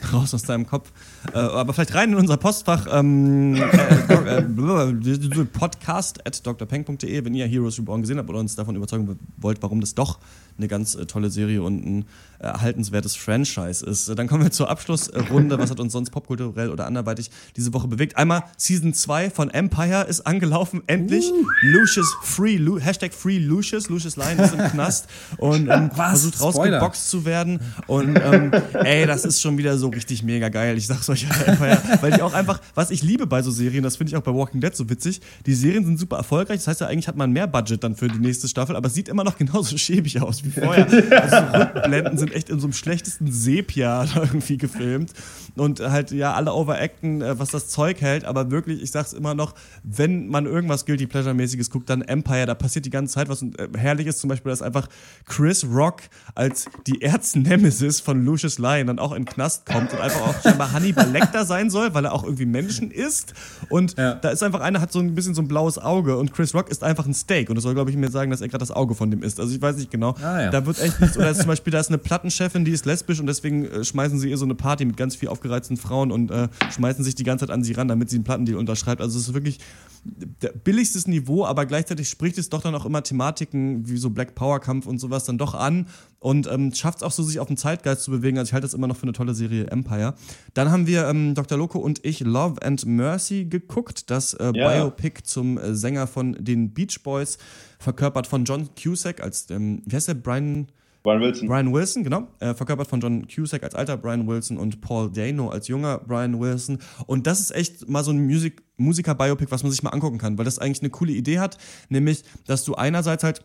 [SPEAKER 3] [LAUGHS] Raus aus deinem Kopf. Äh, aber vielleicht rein in unser Postfach. Ähm, äh, äh, podcast at drpeng.de, wenn ihr Heroes Reborn gesehen habt oder uns davon überzeugen wollt, warum das doch eine ganz äh, tolle Serie und ein erhaltenswertes Franchise ist. Dann kommen wir zur Abschlussrunde. Was hat uns sonst popkulturell oder anderweitig diese Woche bewegt? Einmal Season 2 von Empire ist angelaufen, endlich. Lucius Free, Lu Hashtag Free Lucius. Lucius Lyon ist im Knast und ähm, [LAUGHS] versucht rausgeboxt zu werden. Und ähm, ey, das ist schon wieder so richtig mega geil. Ich sag's euch, Empire, weil die auch einfach, was ich liebe bei so Serien, das finde ich auch bei Walking Dead so witzig, die Serien sind super erfolgreich. Das heißt ja, eigentlich hat man mehr Budget dann für die nächste Staffel, aber es sieht immer noch genauso schäbig aus wie vorher. Also Rückblenden sind echt in so einem schlechtesten Sepia [LAUGHS] irgendwie gefilmt. Und halt, ja, alle overacten, äh, was das Zeug hält, aber wirklich, ich sag's immer noch, wenn man irgendwas Guilty Pleasure-mäßiges guckt, dann Empire, da passiert die ganze Zeit was und äh, herrlich ist zum Beispiel, dass einfach Chris Rock als die Erznemesis von Lucius Lyon dann auch in den Knast kommt und einfach auch scheinbar Hannibal Lecter sein soll, weil er auch irgendwie Menschen isst. Und
[SPEAKER 4] Ja.
[SPEAKER 3] da ist einfach einer, hat so ein bisschen so ein blaues Auge und Chris Rock ist einfach ein Steak und das soll, glaube ich, mir sagen, dass er gerade das Auge von dem isst. Also ich weiß nicht genau.
[SPEAKER 4] Ah, ja.
[SPEAKER 3] Da wird echt nichts. Oder zum Beispiel, da ist eine Plattenchefin, die ist lesbisch und deswegen äh, schmeißen sie ihr so eine Party mit ganz viel aufgereizten Frauen und äh, schmeißen sich die ganze Zeit an sie ran, damit sie einen Plattendeal unterschreibt. Also es ist wirklich der billigstes Niveau, aber gleichzeitig spricht es doch dann auch immer Thematiken wie so Black Power Kampf und sowas dann doch an und ähm, schafft es auch so, sich auf den Zeitgeist zu bewegen. Also ich halte das immer noch für eine tolle Serie Empire. Dann haben wir ähm, Dr. Loco und ich Love and Mercy geguckt, das äh,
[SPEAKER 5] Ja.
[SPEAKER 3] Biopic zum äh, Sänger von den Beach Boys, verkörpert von John Cusack als, ähm, wie heißt der, Brian...
[SPEAKER 5] Brian Wilson.
[SPEAKER 3] Brian Wilson, genau. Äh, verkörpert von John Cusack als alter Brian Wilson und Paul Dano als junger Brian Wilson. Und das ist echt mal so ein Musik Musiker-Biopic, was man sich mal angucken kann, weil das eigentlich eine coole Idee hat, nämlich, dass du einerseits halt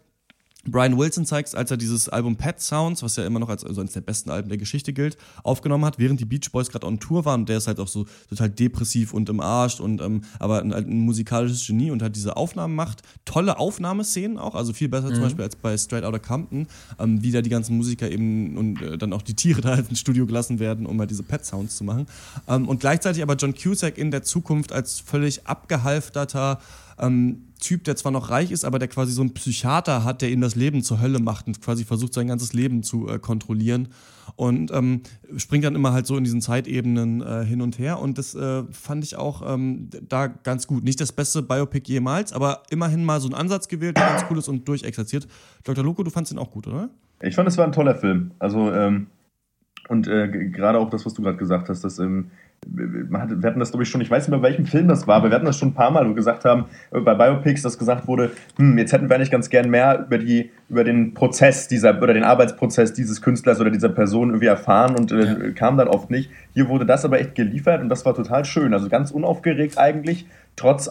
[SPEAKER 3] Brian Wilson zeigst, als er dieses Album Pet Sounds, was ja immer noch als also eines der besten Alben der Geschichte gilt, aufgenommen hat, während die Beach Boys gerade on Tour waren. Der ist halt auch so total depressiv und im Arsch und ähm, aber ein, ein musikalisches Genie und halt diese Aufnahmen macht. Tolle Aufnahmeszenen auch, also viel besser zum Beispiel als bei Straight Outta Compton, ähm, wie da die ganzen Musiker eben und äh, dann auch die Tiere [LAUGHS] da halt ins Studio gelassen werden, um halt diese Pet Sounds zu machen. Ähm, und gleichzeitig aber John Cusack in der Zukunft als völlig abgehalfterter ähm, Typ, der zwar noch reich ist, aber der quasi so einen Psychiater hat, der ihm das Leben zur Hölle macht und quasi versucht, sein ganzes Leben zu äh, kontrollieren. Und ähm, springt dann immer halt so in diesen Zeitebenen äh, hin und her. Und das äh, fand ich auch ähm, da ganz gut. Nicht das beste Biopic jemals, aber immerhin mal so einen Ansatz gewählt, der ganz cool ist und durchexerziert. Dr. Loco, du fandst ihn auch gut, oder?
[SPEAKER 5] Ich fand, es war ein toller Film. Also, ähm, und äh, gerade auch das, was du gerade gesagt hast, dass, ähm, wir hatten das, glaube ich, schon, ich weiß nicht mehr, bei welchem Film das war, aber wir hatten das schon ein paar Mal, wo wir gesagt haben, äh, bei Biopics, dass gesagt wurde, hm, jetzt hätten wir eigentlich ganz gern mehr über, die, über den Prozess dieser, oder den Arbeitsprozess dieses Künstlers oder dieser Person irgendwie erfahren und äh, kam dann oft nicht. Hier wurde das aber echt geliefert und das war total schön. Also ganz unaufgeregt eigentlich, trotz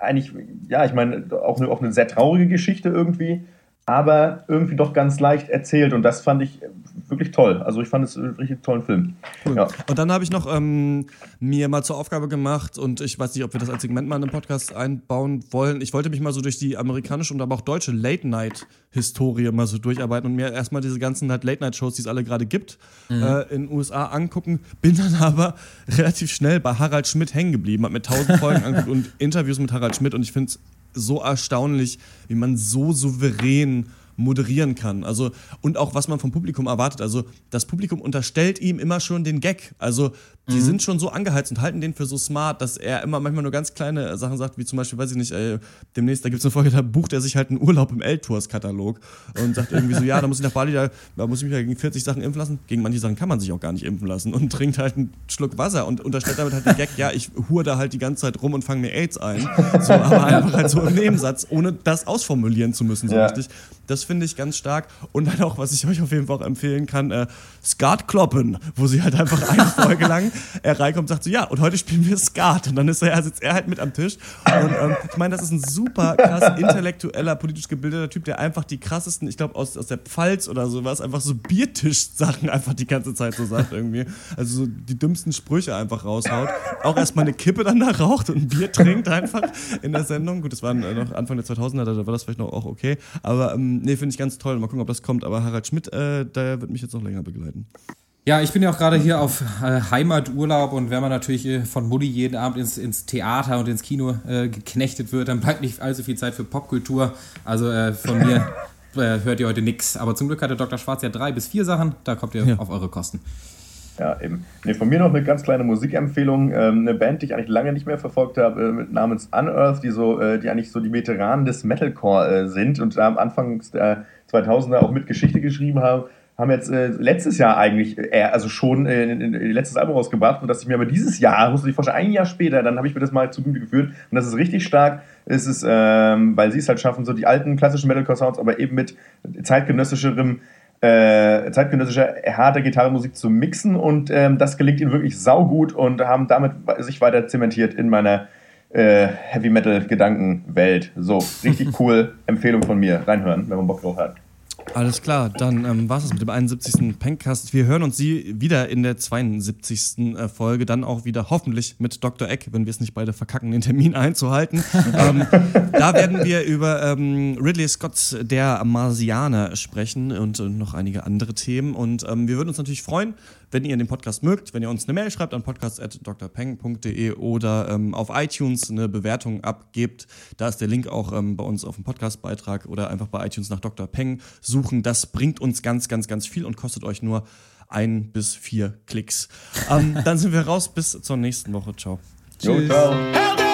[SPEAKER 5] eigentlich, ja, ich meine, auch eine, auch eine sehr traurige Geschichte irgendwie, aber irgendwie doch ganz leicht erzählt und das fand ich wirklich toll. Also ich fand es einen richtig tollen Film. Ja.
[SPEAKER 3] Und dann habe ich noch ähm, mir mal zur Aufgabe gemacht und ich weiß nicht, ob wir das als Segment mal in den Podcast einbauen wollen. Ich wollte mich mal so durch die amerikanische und aber auch deutsche Late-Night-Historie mal so durcharbeiten und mir erstmal diese ganzen halt Late-Night-Shows, die es alle gerade gibt, äh, in den USA angucken. Bin dann [LAUGHS] aber relativ schnell bei Harald Schmidt hängen geblieben, habe mir tausend Folgen [LAUGHS] angeguckt und Interviews mit Harald Schmidt und ich finde es so erstaunlich, wie man so souverän moderieren kann. Also, und auch was man vom Publikum erwartet. Also, das Publikum unterstellt ihm immer schon den Gag. Also, die sind schon so angeheizt und halten den für so smart, dass er immer manchmal nur ganz kleine Sachen sagt, wie zum Beispiel, weiß ich nicht, äh, demnächst, da gibt es eine Folge, da bucht er sich halt einen Urlaub im L-Tours-Katalog und sagt irgendwie so, ja, da muss ich nach Bali, da, da muss ich mich ja gegen 40 Sachen impfen lassen. Gegen manche Sachen kann man sich auch gar nicht impfen lassen und trinkt halt einen Schluck Wasser und unterstellt damit halt den Gag, ja, ich hur da halt die ganze Zeit rum und fange mir AIDS ein. So, aber einfach halt so im Nebensatz, ohne das ausformulieren zu müssen, so
[SPEAKER 5] Ja.
[SPEAKER 3] richtig. Das finde ich ganz stark. Und dann auch, was ich euch auf jeden Fall auch empfehlen kann, äh, Skat kloppen, wo sie halt einfach eine Folge lang äh, reinkommt und sagt so, ja, und heute spielen wir Skat. Und dann ist er, sitzt er halt mit am Tisch. Und ähm, ich meine, das ist ein super krass intellektueller, politisch gebildeter Typ, der einfach die krassesten, ich glaube, aus, aus der Pfalz oder sowas, einfach so Biertisch-Sachen einfach die ganze Zeit so sagt irgendwie. Also so die dümmsten Sprüche einfach raushaut. Auch erstmal eine Kippe dann da raucht und ein Bier trinkt einfach in der Sendung. Gut, das war noch Anfang der 2000er, da war das vielleicht noch auch okay. Aber ähm, nee, finde ich ganz toll. Mal gucken, ob das kommt. Aber Harald Schmidt, äh, der wird mich jetzt noch länger begleiten.
[SPEAKER 4] Ja, ich bin ja auch gerade hier auf äh, Heimaturlaub und wenn man natürlich äh, von Mutti jeden Abend ins, ins Theater und ins Kino äh, geknechtet wird, dann bleibt nicht allzu viel Zeit für Popkultur. Also äh, von mir [LAUGHS] äh, hört ihr heute nichts. Aber zum Glück hat der Dr. Schwarz ja drei bis vier Sachen, da kommt ihr
[SPEAKER 3] Ja.
[SPEAKER 4] auf eure Kosten.
[SPEAKER 5] Ja, eben. Nee, von mir noch eine ganz kleine Musikempfehlung. Ähm, eine Band, die ich eigentlich lange nicht mehr verfolgt habe, äh, mit namens Unearth, die so, äh, die eigentlich so die Veteranen des Metalcore äh, sind und da am Anfang der 2000er auch mit Geschichte geschrieben haben. Haben jetzt äh, letztes Jahr eigentlich, äh, also schon äh, letztes Album rausgebracht und dass ich mir aber dieses Jahr, musst du dir vorstellen, ein Jahr später, dann habe ich mir das mal zu Gemüte geführt und das ist richtig stark. Es ist, ähm, weil sie es halt schaffen, so die alten klassischen Metalcore-Sounds, aber eben mit zeitgenössischerem äh, zeitgenössischer harter Gitarrenmusik zu mixen und ähm, das gelingt ihnen wirklich saugut und haben damit sich weiter zementiert in meiner äh, Heavy Metal Gedankenwelt. So, richtig [LAUGHS] cool. Empfehlung von mir. Reinhören, wenn man Bock drauf hat.
[SPEAKER 3] Alles klar, dann ähm, war es mit dem 71. Pencast. Wir hören uns Sie wieder in der 72. äh, Folge, dann auch wieder hoffentlich mit Dr. Eck, wenn wir es nicht beide verkacken, den Termin [LAUGHS] einzuhalten. ähm, da werden wir über ähm, Ridley Scotts Der Marsianer sprechen und, und noch einige andere Themen. Und ähm, wir würden uns natürlich freuen, wenn ihr den Podcast mögt, wenn ihr uns eine Mail schreibt an podcast.drpeng.de oder ähm, auf iTunes eine Bewertung abgebt. Da ist der Link auch ähm, bei uns auf dem Podcastbeitrag oder einfach bei iTunes nach Dr. Peng suchen. Das bringt uns ganz, ganz, ganz viel und kostet euch nur ein bis vier Klicks. Ähm, dann sind wir raus. Bis zur nächsten Woche. Ciao.
[SPEAKER 5] Jo, ciao.